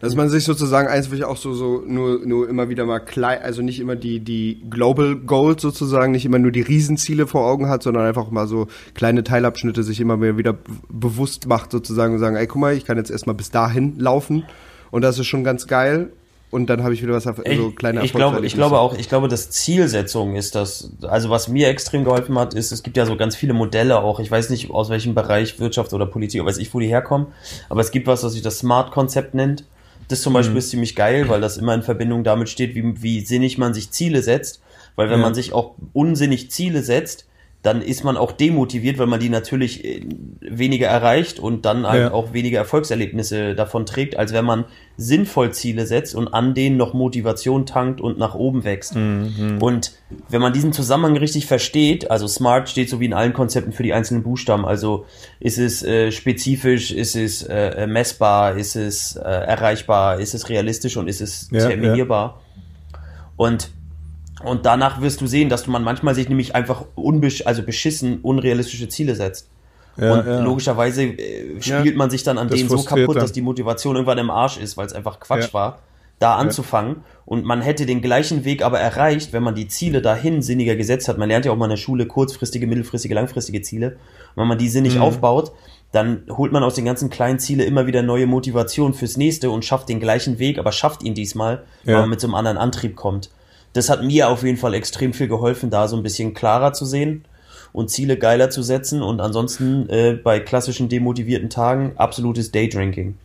Dass man sich sozusagen eigentlich auch so, so nur, nur immer wieder mal klein, also nicht immer die, die Global Goals sozusagen, nicht immer nur die Riesenziele vor Augen hat, sondern einfach mal so kleine Teilabschnitte sich immer mehr wieder bewusst macht sozusagen und sagen, ey, guck mal, ich kann jetzt erstmal bis dahin laufen und das ist schon ganz geil und dann habe ich wieder was, so kleine ich, glaube, ich glaube auch, ich glaube, dass Zielsetzung ist das, also was mir extrem geholfen hat, ist, es gibt ja so ganz viele Modelle auch, ich weiß nicht aus welchem Bereich Wirtschaft oder Politik, weiß ich, wo die herkommen, aber es gibt was, was sich das Smart-Konzept nennt. Das zum Mhm. Beispiel ist ziemlich geil, weil das immer in Verbindung damit steht, wie, wie sinnig man sich Ziele setzt, weil wenn Ja. man sich auch unsinnig Ziele setzt, dann ist man auch demotiviert, weil man die natürlich äh, weniger erreicht und dann halt Ja. auch weniger Erfolgserlebnisse davon trägt, als wenn man sinnvoll Ziele setzt und an denen noch Motivation tankt und nach oben wächst. Und wenn man diesen Zusammenhang richtig versteht, also SMART steht so wie in allen Konzepten für die einzelnen Buchstaben, also ist es äh, spezifisch, ist es äh, messbar, ist es äh, erreichbar, ist es realistisch und ist es Ja, terminierbar. Und und danach wirst du sehen, dass man manchmal sich nämlich einfach unbesch also beschissen unrealistische Ziele setzt. Ja, und ja. logischerweise äh, spielt man sich dann an denen so kaputt, dann. dass die Motivation irgendwann im Arsch ist, weil es einfach Quatsch Ja. war, da anzufangen. Und man hätte den gleichen Weg aber erreicht, wenn man die Ziele dahin sinniger gesetzt hat. Man lernt ja auch mal in der Schule kurzfristige, mittelfristige, langfristige Ziele. Und wenn man die sinnig Mhm. aufbaut, dann holt man aus den ganzen kleinen Ziele immer wieder neue Motivation fürs nächste und schafft den gleichen Weg, aber schafft ihn diesmal, weil Ja. man mit so einem anderen Antrieb kommt. Das hat mir auf jeden Fall extrem viel geholfen, da so ein bisschen klarer zu sehen und Ziele geiler zu setzen und ansonsten äh, bei klassischen demotivierten Tagen absolutes Daydrinking.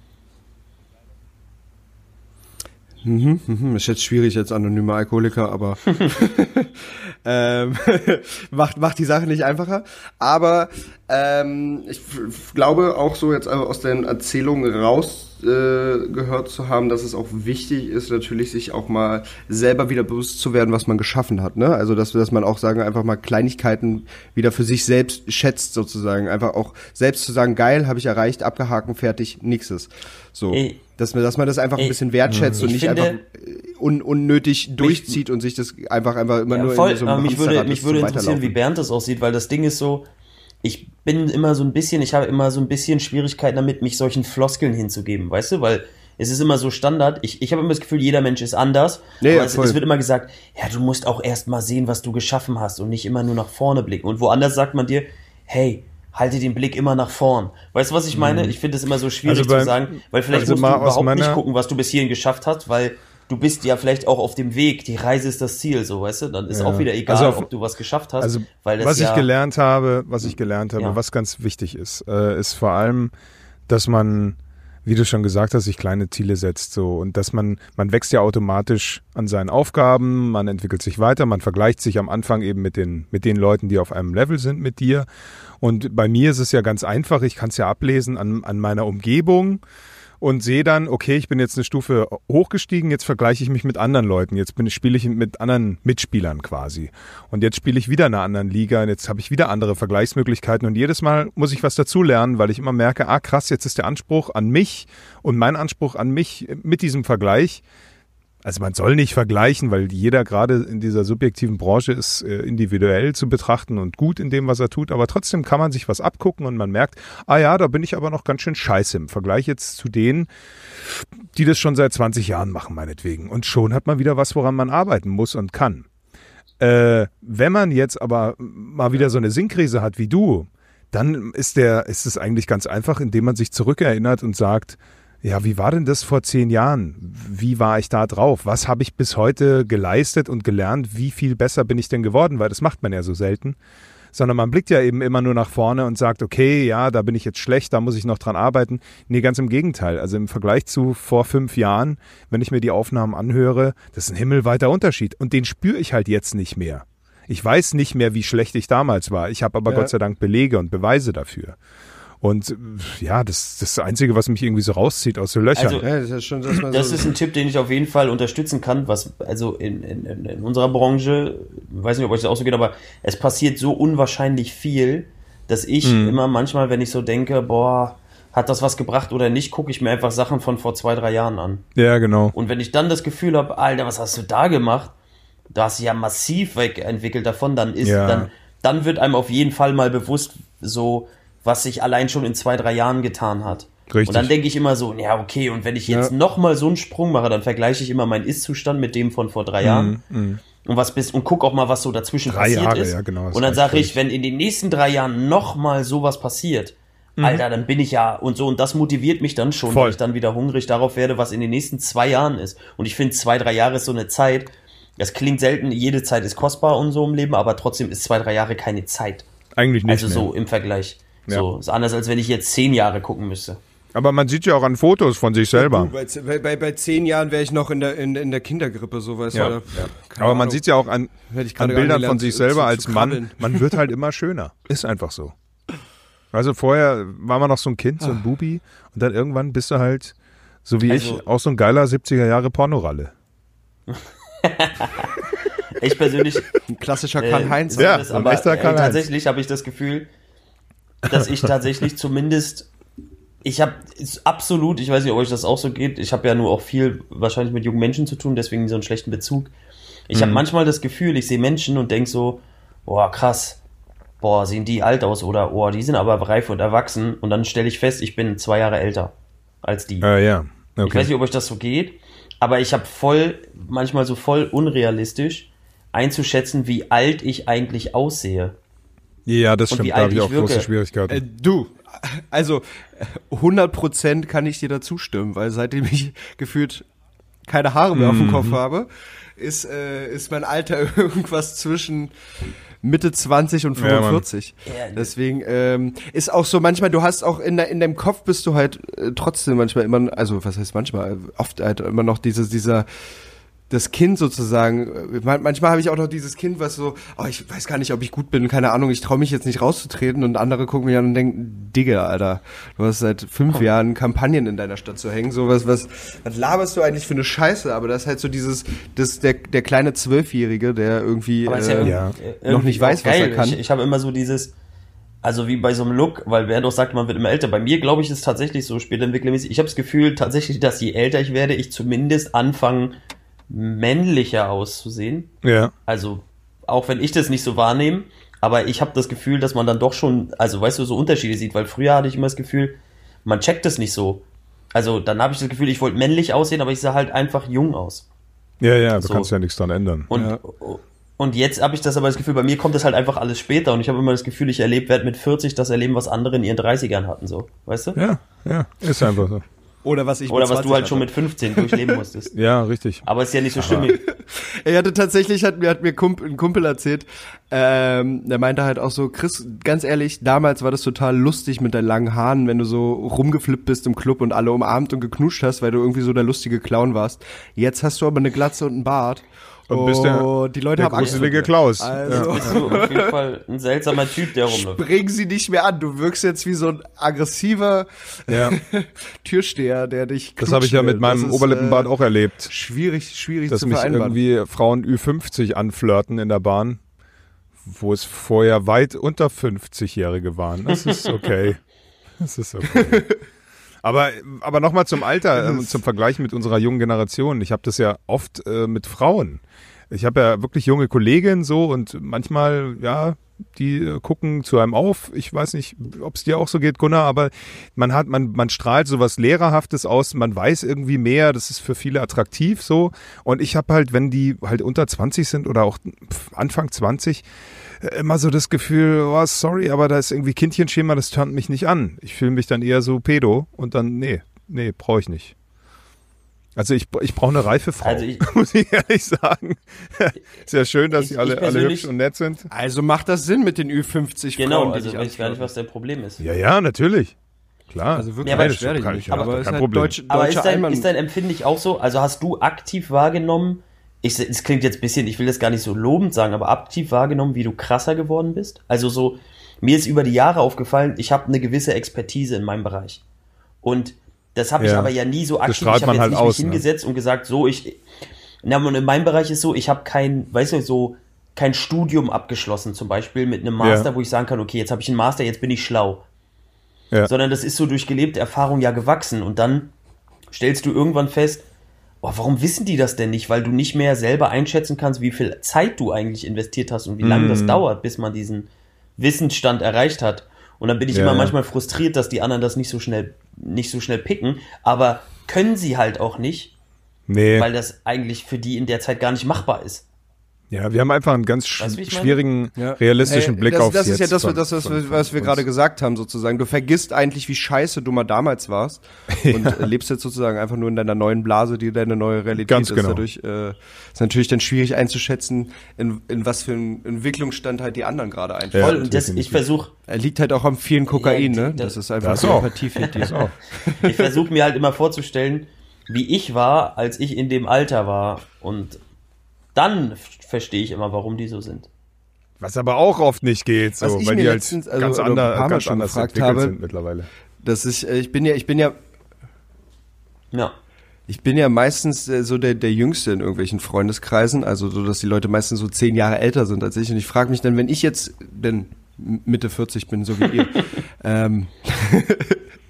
Hm, ist jetzt schwierig jetzt anonyme Alkoholiker, aber ähm, macht, macht die Sache nicht einfacher. Aber ähm, ich glaube auch so jetzt aus den Erzählungen raus äh, gehört zu haben, dass es auch wichtig ist, natürlich sich auch mal selber wieder bewusst zu werden, was man geschaffen hat. Ne? Also dass, dass man auch sagen, einfach mal Kleinigkeiten wieder für sich selbst schätzt sozusagen. Einfach auch selbst zu sagen, geil, habe ich erreicht, abgehaken, fertig, nächstes. So. Ey. Dass, man, dass man das einfach ein bisschen wertschätzt und Ich nicht finde- einfach un, unnötig durchzieht und sich das einfach einfach immer Ja, nur voll, in so einem mich würde, mich würde interessieren, wie. Bernd das aussieht, weil das Ding ist so, ich bin immer so ein bisschen, ich habe immer so ein bisschen Schwierigkeiten damit, mich solchen Floskeln hinzugeben, weißt du, weil es ist immer so Standard. Ich, ich habe immer das Gefühl, jeder Mensch ist anders. Nee, aber es, es wird immer gesagt, ja, du musst auch erst mal sehen, was du geschaffen hast und nicht immer nur nach vorne blicken. Und woanders sagt man dir, hey, halte den Blick immer nach vorn. Weißt du, was ich meine? Ich finde es immer so schwierig Also bei- zu sagen, weil vielleicht also musst du überhaupt nicht gucken, was du bis hierhin geschafft hast, weil du bist ja vielleicht auch auf dem Weg. Die Reise ist das Ziel, so, weißt du? Dann ist Ja. auch wieder egal, Also auf- ob du was geschafft hast. Also weil das was ja, ich gelernt habe, was ich gelernt habe, Ja. was ganz wichtig ist, äh, ist vor allem, dass man, wie du schon gesagt hast, sich kleine Ziele setzt so und dass man, man wächst ja automatisch an seinen Aufgaben, man entwickelt sich weiter, man vergleicht sich am Anfang eben mit den mit den Leuten, die auf einem Level sind mit dir. Und bei mir ist es ja ganz einfach, ich kann es ja ablesen an, an meiner Umgebung und sehe dann, okay, ich bin jetzt eine Stufe hochgestiegen, jetzt vergleiche ich mich mit anderen Leuten, jetzt bin, spiele ich mit anderen Mitspielern quasi. Und jetzt spiele ich wieder in einer anderen Liga und jetzt habe ich wieder andere Vergleichsmöglichkeiten und jedes Mal muss ich was dazulernen, weil ich immer merke, ah krass, jetzt ist der Anspruch an mich und mein Anspruch an mich mit diesem Vergleich also man soll nicht vergleichen, weil jeder gerade in dieser subjektiven Branche ist äh, individuell zu betrachten und gut in dem, was er tut, aber trotzdem kann man sich was abgucken und man merkt, ah ja, da bin ich aber noch ganz schön scheiße im Vergleich jetzt zu denen, die das schon seit 20 Jahren machen, meinetwegen. Und schon hat man wieder was, woran man arbeiten muss und kann. Äh, wenn man jetzt aber mal wieder so eine Sinnkrise hat wie du, dann ist der, ist es eigentlich ganz einfach, indem man sich zurückerinnert und sagt, ja, wie war denn das vor zehn Jahren? Wie war ich da drauf? Was habe ich bis heute geleistet und gelernt? Wie viel besser bin ich denn geworden? Weil das macht man ja so selten. Sondern man blickt ja eben immer nur nach vorne und sagt, okay, ja, da bin ich jetzt schlecht, da muss ich noch dran arbeiten. Nee, ganz im Gegenteil. Also im Vergleich zu vor fünf Jahren, wenn ich mir die Aufnahmen anhöre, das ist ein himmelweiter Unterschied. Und den spüre ich halt jetzt nicht mehr. Ich weiß nicht mehr, wie schlecht ich damals war. Ich habe aber Ja. Gott sei Dank Belege und Beweise dafür. Und ja, das, das ist das Einzige, was mich irgendwie so rauszieht aus den Löchern. Also, Ja, das ist schon, Das so, ist ein Tipp, den ich auf jeden Fall unterstützen kann, was, also in, in, in- unserer Branche, weiß nicht, ob euch das auch so geht, aber es passiert so unwahrscheinlich viel, dass ich Mhm. immer manchmal, wenn ich so denke, boah, hat das was gebracht oder nicht, gucke ich mir einfach Sachen von vor zwei, drei Jahren an. ja, genau. Und wenn ich dann das Gefühl habe, Alter, was hast du da gemacht? Da hast du ja massiv wegentwickelt davon, dann ist, Ja. dann, dann wird einem auf jeden Fall mal bewusst, so, was sich allein schon in zwei, drei Jahren getan hat. Richtig. Und dann denke ich immer so, ja, okay, und wenn ich jetzt Ja. noch mal so einen Sprung mache, dann vergleiche ich immer meinen Ist-Zustand mit dem von vor drei Jahren. Und was bist, und guck auch mal, was so dazwischen Mhm, Drei passiert Jahre, ist. ja, genau, und dann sage ich, wenn in den nächsten drei Jahren noch mal sowas passiert, Alter, dann bin ich ja und so und das motiviert mich dann schon, Voll. weil ich dann wieder hungrig darauf werde, was in den nächsten zwei Jahren ist. Und ich finde, zwei, drei Jahre ist so eine Zeit. Das klingt selten, jede Zeit ist kostbar und so im Leben, aber trotzdem ist zwei, drei Jahre keine Zeit. Eigentlich nicht Also mehr. so im Vergleich. Ja. So, ist anders, als wenn ich jetzt zehn Jahre gucken müsste. Aber man sieht ja auch an Fotos von sich selber. Bei, bei, bei, zehn Jahren wäre ich noch in der, in, in der Kindergrippe, sowas. Ja, oder, ja. keine Aber man sieht ja auch an, an Bildern von sich zu- selber zu- als zu Mann, man wird halt immer schöner. Ist einfach so. Also vorher war man noch so ein Kind, so ein Bubi und dann irgendwann bist du halt, so wie Also- ich, auch so ein geiler 70er Jahre Pornoralle. Ich persönlich Ein klassischer Äh, Karl-Heinz. Ja, das, aber äh, tatsächlich habe ich das Gefühl, dass ich tatsächlich zumindest, ich habe absolut, ich weiß nicht, ob euch das auch so geht, ich habe ja nur auch viel wahrscheinlich mit jungen Menschen zu tun, deswegen so einen schlechten Bezug. Ich Mhm. habe manchmal das Gefühl, ich sehe Menschen und denk so, boah, krass, boah, sehen die alt aus oder, boah, die sind aber reif und erwachsen und dann stelle ich fest, ich bin zwei Jahre älter als die. Äh, ja, Ich weiß okay. nicht, ob euch das so geht, aber ich habe voll, manchmal so voll unrealistisch einzuschätzen, wie alt ich eigentlich aussehe. Ja, das stimmt, da habe ich auch große wirke. Schwierigkeiten. Äh, du, also äh, 100% kann ich dir dazu stimmen, weil seitdem ich gefühlt keine Haare mehr auf dem Mhm. Kopf habe, ist, äh, ist mein Alter irgendwas zwischen Mitte 20 und Ja, Mann. 45. Ja, Deswegen ähm, ist auch so manchmal, du hast auch in, der, in deinem Kopf bist du halt äh, trotzdem manchmal immer, also was heißt manchmal, oft halt immer noch dieses, dieser das Kind sozusagen. Man- Manchmal habe ich auch noch dieses Kind, was so, oh, ich weiß gar nicht, ob ich gut bin, keine Ahnung, ich traue mich jetzt nicht rauszutreten und andere gucken mich an und denken, Digga, Alter, du hast seit fünf Jahren Kampagnen in deiner Stadt zu hängen, sowas, was, was laberst du eigentlich für eine Scheiße? Aber das ist halt so dieses, das, der, der kleine Zwölfjährige, der irgendwie, ja, äh, irgendwie- ja. äh, noch irgendwie nicht weiß, was er kann. Ich, ich habe immer so dieses, also wie bei so einem Look, weil wer doch sagt, man wird immer älter. Bei mir, glaube ich, ist tatsächlich so später entwicklungsmäßig. Ich habe das Gefühl tatsächlich, dass je älter ich werde, ich zumindest anfange, männlicher auszusehen. ja. Also, auch wenn ich das nicht so wahrnehme, aber ich habe das Gefühl, dass man dann doch schon, also weißt du, so Unterschiede sieht, weil früher hatte ich immer das Gefühl, man checkt das nicht so. Also, dann habe ich das Gefühl, ich wollte männlich aussehen, aber ich sah halt einfach jung aus. Ja, ja, du So. kannst ja nichts dran ändern. Und, Ja. und jetzt habe ich das aber das Gefühl, bei mir kommt das halt einfach alles später und ich habe immer das Gefühl, ich erlebe, werde mit 40 das erleben, was andere in ihren 30ern hatten, so. Weißt du? Ja, ja, ist einfach so. Oder was ich Oder was du 20 halt schon hatte. mit 15 durchleben musstest. Ja, richtig. Aber ist ja nicht so schlimm. Er hatte tatsächlich, hat mir, hat mir Kumpel, ein Kumpel erzählt, ähm, der meinte halt auch so, Chris, ganz ehrlich, damals war das total lustig mit deinen langen Haaren, wenn du so rumgeflippt bist im Club und alle umarmt und geknutscht hast, weil du irgendwie so der lustige Clown warst. Jetzt hast du aber eine Glatze und einen Bart. Und bist der- Oh, die Leute Der haben Angst gruselige dir. Klaus. Also, Bist du auf jeden Fall ein seltsamer Typ, der rumläuft. bring sie nicht mehr an. Du wirkst jetzt wie so ein aggressiver Ja, Türsteher, der dich das habe ich ja mit meinem ist, Oberlippenbart äh, auch erlebt. Schwierig, schwierig Dass zu mich vereinbaren. irgendwie Frauen Ü50 anflirten in der Bahn, wo es vorher weit unter 50-Jährige waren. Das ist okay. Das ist okay. Aber, aber nochmal zum Alter, ähm, zum Vergleich mit unserer jungen Generation. Ich habe das ja oft äh, mit Frauen. Ich habe ja wirklich junge Kolleginnen so und manchmal, ja, die äh, gucken zu einem auf. Ich weiß nicht, ob es dir auch so geht, Gunnar, aber man hat, man, man strahlt so was Lehrerhaftes aus, man weiß irgendwie mehr, das ist für viele attraktiv so. Und ich habe halt, wenn die halt unter 20 sind oder auch Anfang 20, äh, immer so das Gefühl, oh, sorry, aber da ist irgendwie Kindchenschema, das turnt mich nicht an. Ich fühle mich dann eher so pedo und dann, nee, nee, brauche ich nicht. Also ich, ich brauche eine reife Frau, Also ich- muss ich ehrlich sagen. ist ja schön, dass Ich- sie alle, ich alle hübsch und nett sind. Also macht das Sinn mit den Ü50 Genau, Frauen, also dich weiß ich gar nicht, was der Problem ist. Ja, ja, natürlich. Klar. Also wirklich Ja, aber- Nein, ich Kein- nicht. Aber kein es ist halt Problem. deutsche, Aber ist dein, ist dein Empfinden nicht auch so? Also hast du aktiv wahrgenommen, ich, es klingt jetzt ein bisschen, ich will das gar nicht so lobend sagen, aber aktiv wahrgenommen, wie du krasser geworden bist? Also so, mir ist über die Jahre aufgefallen, ich habe eine gewisse Expertise in meinem Bereich. Und das habe ich Ja. aber ja nie so aktiv. Ich habe jetzt halt nicht aus, mich ne? hingesetzt und gesagt, so, ich. Na, und in meinem Bereich ist so, ich habe kein, weißt du, so kein Studium abgeschlossen, zum Beispiel mit einem Master, Ja. wo ich sagen kann, okay, jetzt habe ich einen Master, jetzt bin ich schlau. Ja. Sondern das ist so durch gelebte Erfahrung ja gewachsen. Und dann stellst du irgendwann fest, oh, warum wissen die das denn nicht? Weil du nicht mehr selber einschätzen kannst, wie viel Zeit du eigentlich investiert hast und wie lange Mhm. das dauert, bis man diesen Wissensstand erreicht hat. Und dann bin ich Ja, immer ja. manchmal frustriert, dass die anderen das nicht so schnell, nicht so schnell picken. Aber können sie halt auch nicht, nee. weil das eigentlich für die in der Zeit gar nicht machbar ist. Ja, wir haben einfach einen ganz sch meine? schwierigen, Ja. realistischen Hey, Blick das, aufs Das ist ja Jetzt das, von- das was, von- wir- was wir gerade gesagt haben, sozusagen. Du vergisst eigentlich, wie scheiße du mal damals warst und äh, lebst jetzt sozusagen einfach nur in deiner neuen Blase, die deine neue Realität Ganz ist. genau. Dadurch äh, ist natürlich dann schwierig einzuschätzen, in, in was für einen Entwicklungsstand halt die anderen gerade Ja, einstellen. Voll, und das, ich versuche Er liegt halt auch am vielen Kokain, Ja, ne? das- Das ist einfach Das so. Empathie fehlt dir. Das auch. ich versuch mir halt immer vorzustellen, wie ich war, als ich in dem Alter war. Und dann verstehe ich immer, warum die so sind. Was aber auch oft nicht geht, so, ich weil die halt letztens, also, ganz, ein ander, ganz schon anders gefragt entwickelt habe, sind mittlerweile. Das ist, äh, ich bin ja, ich bin ja, Ja. ich bin ja meistens äh, so der, der Jüngste in irgendwelchen Freundeskreisen, also so, dass die Leute meistens so zehn Jahre älter sind als ich. Und ich frage mich dann, wenn ich jetzt denn Mitte 40 bin, so wie ihr, ähm,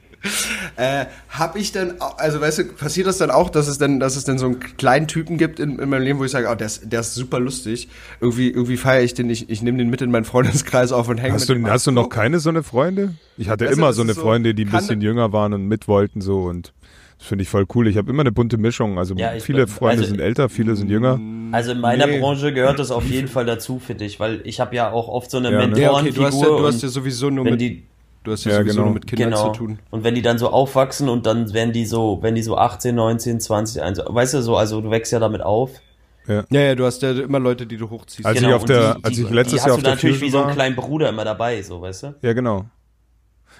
äh, hab ich dann, also weißt du, passiert das dann auch, dass es dann, dass es dann so einen kleinen Typen gibt in, in meinem Leben, wo ich sage, oh, der ist, der ist super lustig. Irgendwie, irgendwie feiere ich den, ich, ich nehme den mit in meinen Freundeskreis auf und hänge Hast mit du, hast du noch keine so eine Freunde? Ich hatte Weißt du, immer so eine so- Freunde, die ein bisschen jünger waren und mit wollten so und das finde ich voll cool. Ich habe immer eine bunte Mischung. Also Ja, viele bin- Freunde also- sind älter, viele sind jünger. Also in meiner Nee. Branche gehört das auf jeden Fall dazu, finde ich, weil ich habe ja auch oft so eine Ja, ne? Ja, okay, Mentorenfigur. du hast ja, du hast und ja sowieso nur wenn mit, die, du hast ja, Ja, sowieso genau. nur mit Kindern genau. zu tun. Und wenn die dann so aufwachsen und dann werden die so, wenn die so 18, 19, 20, 1, weißt du so, also du wächst ja damit auf. Ja, ja, du hast ja immer Leute, die du hochziehst. Also Genau, ich auf der, die, als die, ich letztes Jahr hast auf du der natürlich Fusion wie so einen war, kleinen Bruder immer dabei, so, weißt du? ja genau.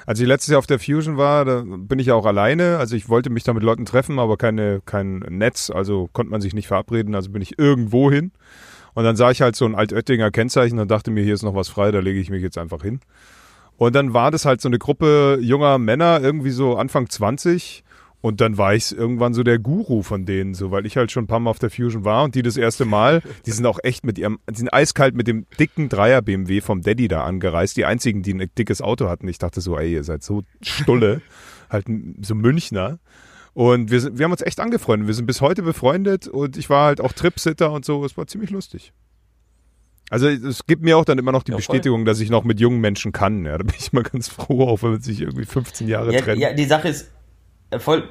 Als ich letztes Jahr auf der Fusion war, da bin ich ja auch alleine. Also ich wollte mich da mit Leuten treffen, aber keine, kein Netz, also konnte man sich nicht verabreden. Also bin ich irgendwo hin. Und dann sah ich halt so ein Altöttinger Kennzeichen und dachte mir, hier ist noch was frei, da lege ich mich jetzt einfach hin. Und dann war das halt so eine Gruppe junger Männer, irgendwie so Anfang 20. Und dann war ich irgendwann so der Guru von denen, so, weil ich halt schon ein paar Mal auf der Fusion war und die das erste Mal, die sind auch echt mit ihrem, die sind eiskalt mit dem dicken Dreier BMW vom Daddy da angereist, die einzigen, die ein dickes Auto hatten. Ich dachte so, ey, ihr seid so Stulle, halt so Münchner. Und wir, sind, wir haben uns echt angefreundet. Wir sind bis heute befreundet und ich war halt auch Tripsitter und so. Es war ziemlich lustig. Also es gibt mir auch dann immer noch die Ja, voll. Bestätigung, dass ich noch mit jungen Menschen kann. Ja, da bin ich mal ganz froh, auch wenn man sich irgendwie 15 Jahre Ja, trennt. ja, die Sache ist äh, voll,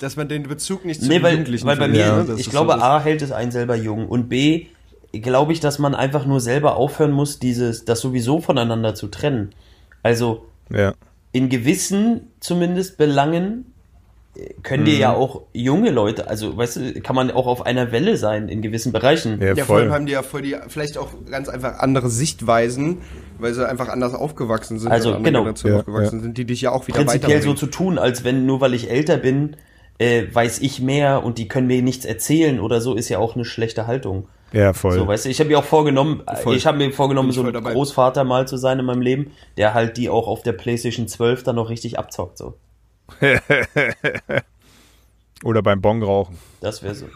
Dass man den Bezug nicht zu Nee, weil, Jugendlichen weil bei mir, ne? Das ich glaube, so A hält es einen selber jung und B glaube ich, dass man einfach nur selber aufhören muss, dieses, das sowieso voneinander zu trennen. Also Ja. in gewissen zumindest Belangen können dir Mhm. ja auch junge Leute, also weißt du, kann man auch auf einer Welle sein in gewissen Bereichen. Ja, Ja, vor allem voll. haben die ja voll die, vielleicht auch ganz einfach andere Sichtweisen, weil sie einfach anders aufgewachsen sind, Also, genau. Generationen Ja, aufgewachsen ja. sind, die dich ja auch wieder Prinzipiell so zu tun, als wenn nur weil ich älter bin, äh, weiß ich mehr und die können mir nichts erzählen oder so, ist ja auch eine schlechte Haltung. Ja, voll. So, weißt du, ich habe mir auch vorgenommen, äh, Voll. ich habe mir vorgenommen, so voll ein dabei. Großvater mal zu sein in meinem Leben, der halt die auch auf der PlayStation 12 dann noch richtig abzockt, so. Oder beim Bong rauchen. Das wäre so.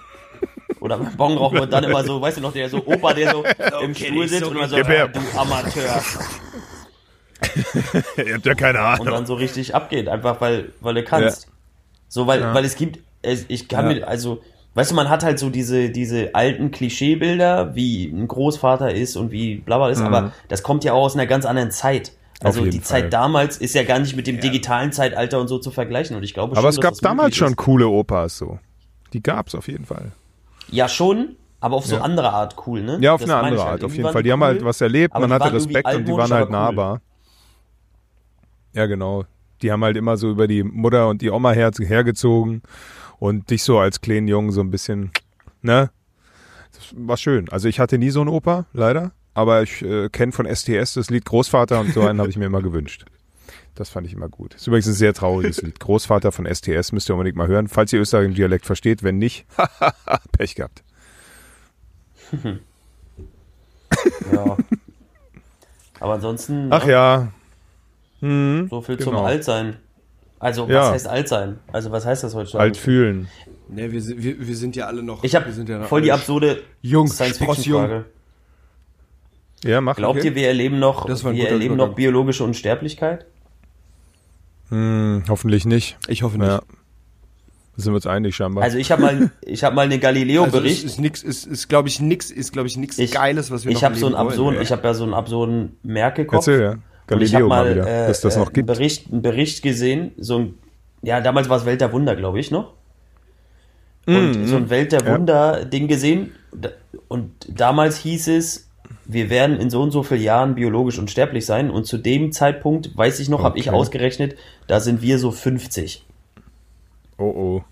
Oder beim Bon rauchen und dann immer so, weißt du noch, der so Opa, der so im Stuhl sitzt und immer so, äh, du Amateur. Ihr habt ja keine Und Ahnung. dann so richtig abgeht, einfach weil, weil du kannst. So, weil, weil es gibt, es, ich kann Ja. mir, also, weißt du, man hat halt so diese, diese alten Klischeebilder, wie ein Großvater ist und wie bla bla ist, aber das kommt ja auch aus einer ganz anderen Zeit. Also die Fall. Zeit damals ist ja gar nicht mit dem digitalen Zeitalter und so zu vergleichen. Und ich glaube Aber schon, es dass gab das damals schon Ist. coole Opas so. Die gab's auf jeden Fall. Ja, schon, aber auf so Ja. andere Art cool, ne? Ja, auf Das eine andere halt. Art, auf jeden Fall. Die haben halt cool, was erlebt, aber man hatte Respekt und die waren halt aber cool. nahbar. Ja, genau. Die haben halt immer so über die Mutter und die Oma her, hergezogen und dich so als kleinen Jungen so ein bisschen, ne? Das war schön. Also ich hatte nie so einen Opa, leider. Aber ich äh, kenne von STS das Lied Großvater und so einen habe ich mir immer gewünscht. Das fand ich immer gut. Ist übrigens ein sehr trauriges Lied. Großvater von STS müsst ihr unbedingt mal hören, falls ihr österreichischen Dialekt versteht. Wenn nicht, Pech gehabt. Ja. Aber ansonsten, Ach ne, ja. Hm, so viel zum genau. Altsein. Also, was Ja. heißt Altsein? Also, was heißt das heutzutage? Alt fühlen. Nee, wir, sind- wir, wir sind ja alle noch. Ich habe ja voll die absurde Science-Fiction-Frage. Ja, mach Glaubt okay. ihr, wir erleben noch, wir erleben Übergang. noch biologische Unsterblichkeit? Hm, hoffentlich nicht. Ich hoffe nicht. Ja. Da sind wir uns einig scheinbar. Also ich habe mal, ich habe mal einen Also Galileo-Bericht. ist, ist nix, ist, ist glaube ich nix, ist glaube ich nix Ich- Geiles, was wir ich noch habe so einen erleben absurden, wollen. ich habe ja so einen absurden Merkekopf. Erzähl, ja. Und ich Galileo habe mal mal wieder, äh, dass das noch äh, gibt. Einen Bericht, einen Bericht gesehen, so ein, ja, damals war es Welt der Wunder, glaube ich, noch. Und Mhm. so ein Welt der Ja. Wunder-Ding gesehen, da- und damals hieß es, wir werden in so und so vielen Jahren biologisch unsterblich sein und zu dem Zeitpunkt, weiß ich noch, habe ich Okay. ausgerechnet, da sind wir so 50. Oh oh.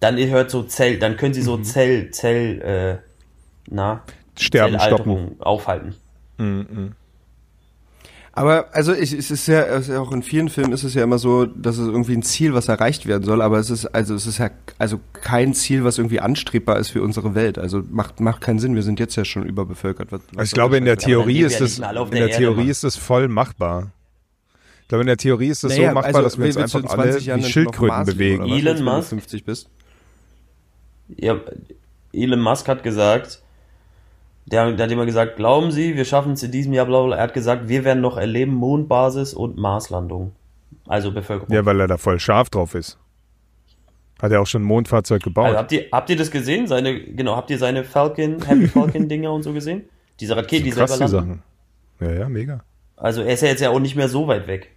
Dann hört so Zell, dann können sie so Zell, Zell, äh, na, Sterben stoppen. Zellalterung aufhalten. Aber also ich, es ist ja es ist auch in vielen Filmen ist es ja immer so, dass es irgendwie ein Ziel, was erreicht werden soll, aber es ist also es ist ja also kein Ziel, was irgendwie anstrebbar ist für unsere Welt. Also macht macht keinen Sinn. Wir sind jetzt ja schon überbevölkert. Was, was ich glaube, in der Theorie ist es, in der der Erde, Theorie Mann. ist es voll machbar. Ich glaube, in der Theorie ist es Naja, so machbar, also, dass wir uns einfach in alle 20 Jahren wie dem Schildkröten bewegen. was, Elon wenn du Musk? 50 bist. Ja, Elon Musk hat gesagt, der, der hat immer gesagt, glauben Sie, wir schaffen es in diesem Jahr, bla bla. Er hat gesagt, wir werden noch erleben Mondbasis und Marslandung. Also Bevölkerung. Ja, weil er da voll scharf drauf ist. Hat er auch schon ein Mondfahrzeug gebaut. Also habt ihr, habt ihr das gesehen? Seine, genau, habt ihr seine Falcon, Happy Falcon Dinger und so gesehen? Diese Rakete, die selber landen. Sachen. Ja, ja, mega. Also er ist ja jetzt ja auch nicht mehr so weit weg.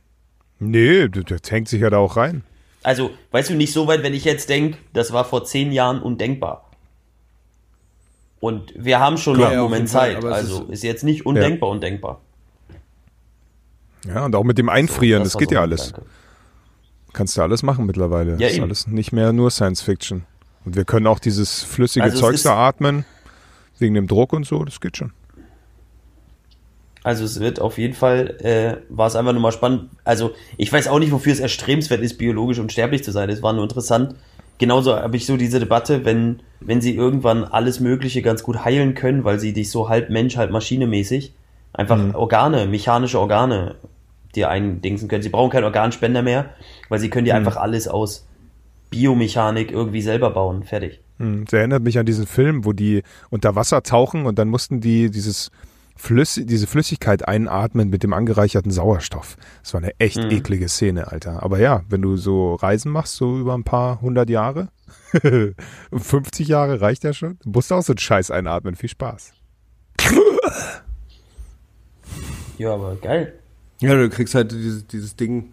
Nee, das hängt sich ja da auch rein. Also, weißt du, nicht so weit, wenn ich jetzt denke, das war vor zehn Jahren undenkbar. Und wir haben schon Klar, noch einen ja, Moment Fall, Zeit. es Also ist- ist jetzt nicht undenkbar, undenkbar. Ja, und auch mit dem Einfrieren, das, war geht so ja alles. Gedanke. Kannst du alles machen mittlerweile. Ja, das ist eben. alles nicht mehr nur Science Fiction. Und wir können auch dieses flüssige Also Zeugs da atmen, wegen dem Druck und so, das geht schon. Also es wird auf jeden Fall, äh, war es einfach nur mal spannend. Also ich weiß auch nicht, wofür es erstrebenswert ist, biologisch unsterblich zu sein. Es war nur interessant. Genauso habe ich so diese Debatte, wenn, wenn sie irgendwann alles Mögliche ganz gut heilen können, weil sie dich so halb Mensch, halb Maschine mäßig, einfach Mhm. Organe, mechanische Organe dir eindingsen können. Sie brauchen keinen Organspender mehr, weil sie können dir Mhm. einfach alles aus Biomechanik irgendwie selber bauen. Fertig. Hm, Das erinnert mich an diesen Film, wo die unter Wasser tauchen und dann mussten die dieses Flüss diese Flüssigkeit einatmen mit dem angereicherten Sauerstoff. Das war eine echt Mhm. eklige Szene, Alter. Aber ja, wenn du so Reisen machst, so über ein paar hundert Jahre, 50 Jahre reicht ja schon, du musst auch so einen Scheiß einatmen. Viel Spaß. Ja, aber geil. Ja, du kriegst halt dieses, dieses Ding,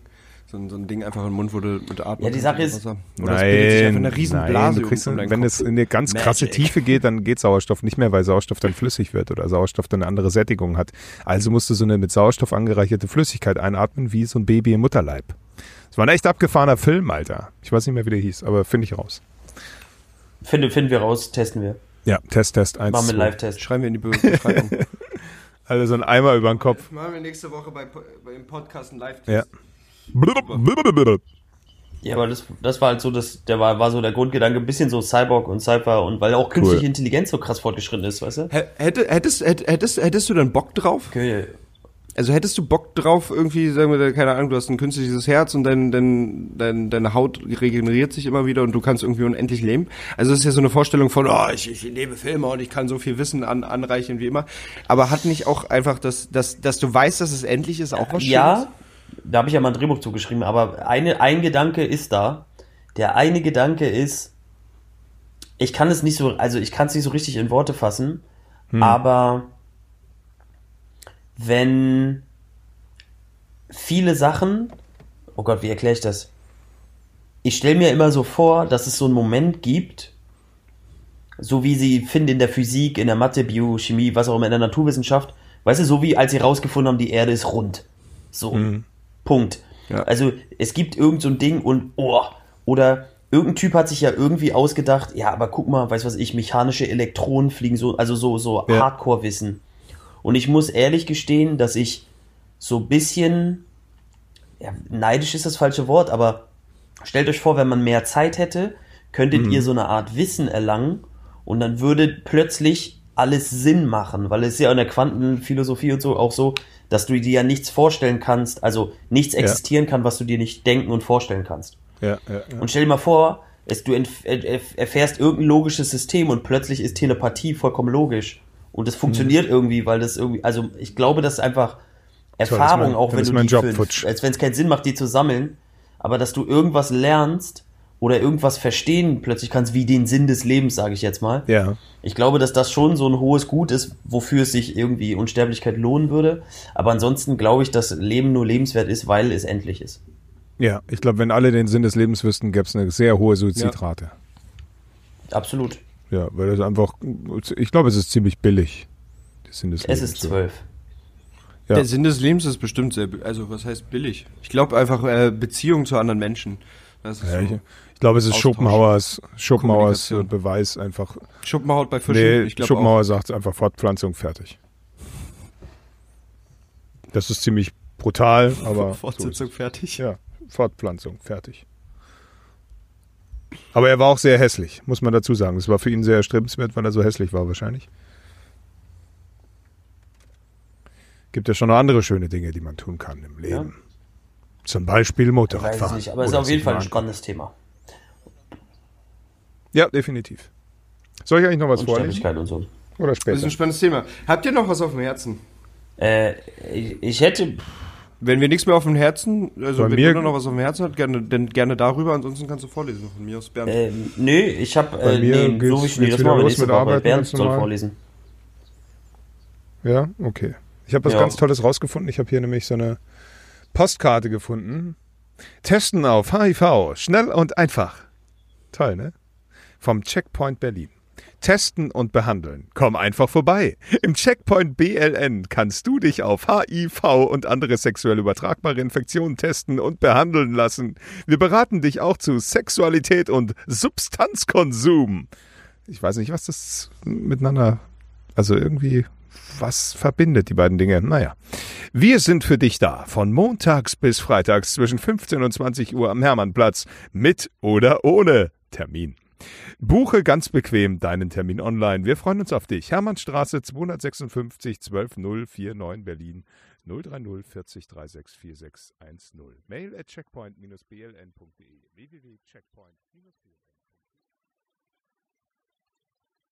so ein, so ein Ding einfach im Mund, wo du mit atmen Ja, die Sache ist- Oder es bildet sich einfach eine riesen nein, du kriegst, um wenn Kopf. es in eine ganz krasse Magic. Tiefe geht, dann geht Sauerstoff nicht mehr, weil Sauerstoff dann flüssig wird oder Sauerstoff dann eine andere Sättigung hat. Also musst du so eine mit Sauerstoff angereicherte Flüssigkeit einatmen, wie so ein Baby im Mutterleib. Das war ein echt abgefahrener Film, Alter. Ich weiß nicht mehr, wie der hieß, aber finde ich raus. Finde, finden wir raus, testen wir. Ja, Test, Test, eins. Machen wir einen. Live-Test. Schreiben wir in die Be- Beschreibung. Alle so ein Eimer über den Kopf. Machen wir nächste Woche bei, bei dem Podcast ein live Ja. Ja, aber das, das war halt so, das, der war, war so der Grundgedanke, ein bisschen so Cyborg und Cypher und weil auch künstliche Cool. Intelligenz so krass fortgeschritten ist, weißt du? Hätte, hättest, hätt- hättest, hättest du dann Bock drauf? Okay. Also hättest du Bock drauf, irgendwie, sagen wir, keine Ahnung, du hast ein künstliches Herz und dein, dein, dein, deine Haut regeneriert sich immer wieder und du kannst irgendwie unendlich leben. Also das ist ja so eine Vorstellung von, oh, ich, ich lebe Filme und ich kann so viel Wissen an, anreichen wie immer. Aber hat nicht auch einfach, das, dass, dass du weißt, dass es endlich ist, auch was Schönes? Ja, da habe ich ja mal ein Drehbuch zugeschrieben, aber eine, ein Gedanke ist da. Der eine Gedanke ist, ich kann es nicht so, also ich kann es nicht so richtig in Worte fassen, aber wenn viele Sachen, oh Gott, wie erkläre ich das? Ich stelle mir immer so vor, dass es so einen Moment gibt, so wie sie finden in der Physik, in der Mathe, Biochemie, was auch immer, in der Naturwissenschaft, weißt du, so wie als sie rausgefunden haben, die Erde ist rund. So. Punkt. Ja. Also es gibt irgend so ein Ding und oh, oder irgendein Typ hat sich ja irgendwie ausgedacht, ja, aber guck mal, weißt was ich, mechanische Elektronen fliegen so, also so, so Ja. Hardcore-Wissen. Und ich muss ehrlich gestehen, dass ich so ein bisschen, ja, neidisch ist das falsche Wort, aber stellt euch vor, wenn man mehr Zeit hätte, könntet ihr so eine Art Wissen erlangen und dann würde plötzlich alles Sinn machen, weil es ist ja in der Quantenphilosophie und so auch so, dass du dir ja nichts vorstellen kannst, also nichts existieren kann, was du dir nicht denken und vorstellen kannst. Ja, ja, ja. Und stell dir mal vor, es, du erfährst irgendein logisches System und plötzlich ist Telepathie vollkommen logisch. Und es funktioniert irgendwie, weil das irgendwie, also ich glaube, das ist einfach Erfahrung, mein- auch wenn ist du die Job futsch. als wenn es keinen Sinn macht, die zu sammeln, aber dass du irgendwas lernst oder irgendwas verstehen plötzlich kannst, wie den Sinn des Lebens, sage ich jetzt mal. ja. Ich glaube, dass das schon so ein hohes Gut ist, wofür es sich irgendwie Unsterblichkeit lohnen würde. Aber ansonsten glaube ich, dass Leben nur lebenswert ist, weil es endlich ist. Ja, ich glaube, wenn alle den Sinn des Lebens wüssten, gäbe es eine sehr hohe Suizidrate. Absolut. Ja, weil das einfach, ich glaube, es ist ziemlich billig. Der Sinn des Es Lebens, ist so. zwölf. Ja. Der Sinn des Lebens ist bestimmt sehr, also was heißt billig? Ich glaube einfach äh, Beziehung zu anderen Menschen. Das ist Ja, so. ich, ich glaube, es ist. Schopenhauers, Schopenhauers. Beweis einfach. Schopenhauer bei Fischen. Nee, ich glaube auch. Schopenhauer sagt einfach Fortpflanzung fertig. Das ist ziemlich brutal, aber. Fortsetzung so fertig. ja, Fortpflanzung fertig. Aber er war auch sehr hässlich, muss man dazu sagen. Es war für ihn sehr erstrebenswert, weil er so hässlich war, wahrscheinlich. Gibt ja schon noch andere schöne Dinge, die man tun kann im Leben. Zum Beispiel Ich weiß Motorradfahren. es nicht, aber es ist auf jeden Fall ein spannendes Thema. Ja, definitiv. Soll ich eigentlich noch was vorlesen? Und so. Oder Das ist später? ein spannendes Thema. Habt ihr noch was auf dem Herzen? Äh, ich, ich hätte, Wenn wir nichts mehr auf dem Herzen, also Bei wenn du noch was auf dem Herzen hast, gerne, dann gerne darüber, ansonsten kannst du vorlesen von mir aus Bernd. äh, nö, ich habe, Bei äh, mir nee, so wie ich das wir los nächste mit Woche. Arbeiten Bernd soll normal. vorlesen. Ja, okay. Ich habe was Ja. ganz Tolles rausgefunden. Ich habe hier nämlich so eine Postkarte gefunden. Testen auf HIV. Schnell und einfach. Toll, ne? Vom Checkpoint Berlin. Testen und behandeln. Komm einfach vorbei. Im Checkpoint BLN kannst du dich auf HIV und andere sexuell übertragbare Infektionen testen und behandeln lassen. Wir beraten dich auch zu Sexualität und Substanzkonsum. Ich weiß nicht, was das miteinander, also irgendwie, was verbindet die beiden Dinge? Naja. Wir sind für dich da, von montags bis freitags zwischen 15 und 20 Uhr am Hermannplatz, mit oder ohne Termin. Buche ganz bequem deinen Termin online. Wir freuen uns auf dich. Hermannstraße 256 12049 Berlin 030 40 36 4610. Mail at checkpoint-bln.de www.checkpoint-bln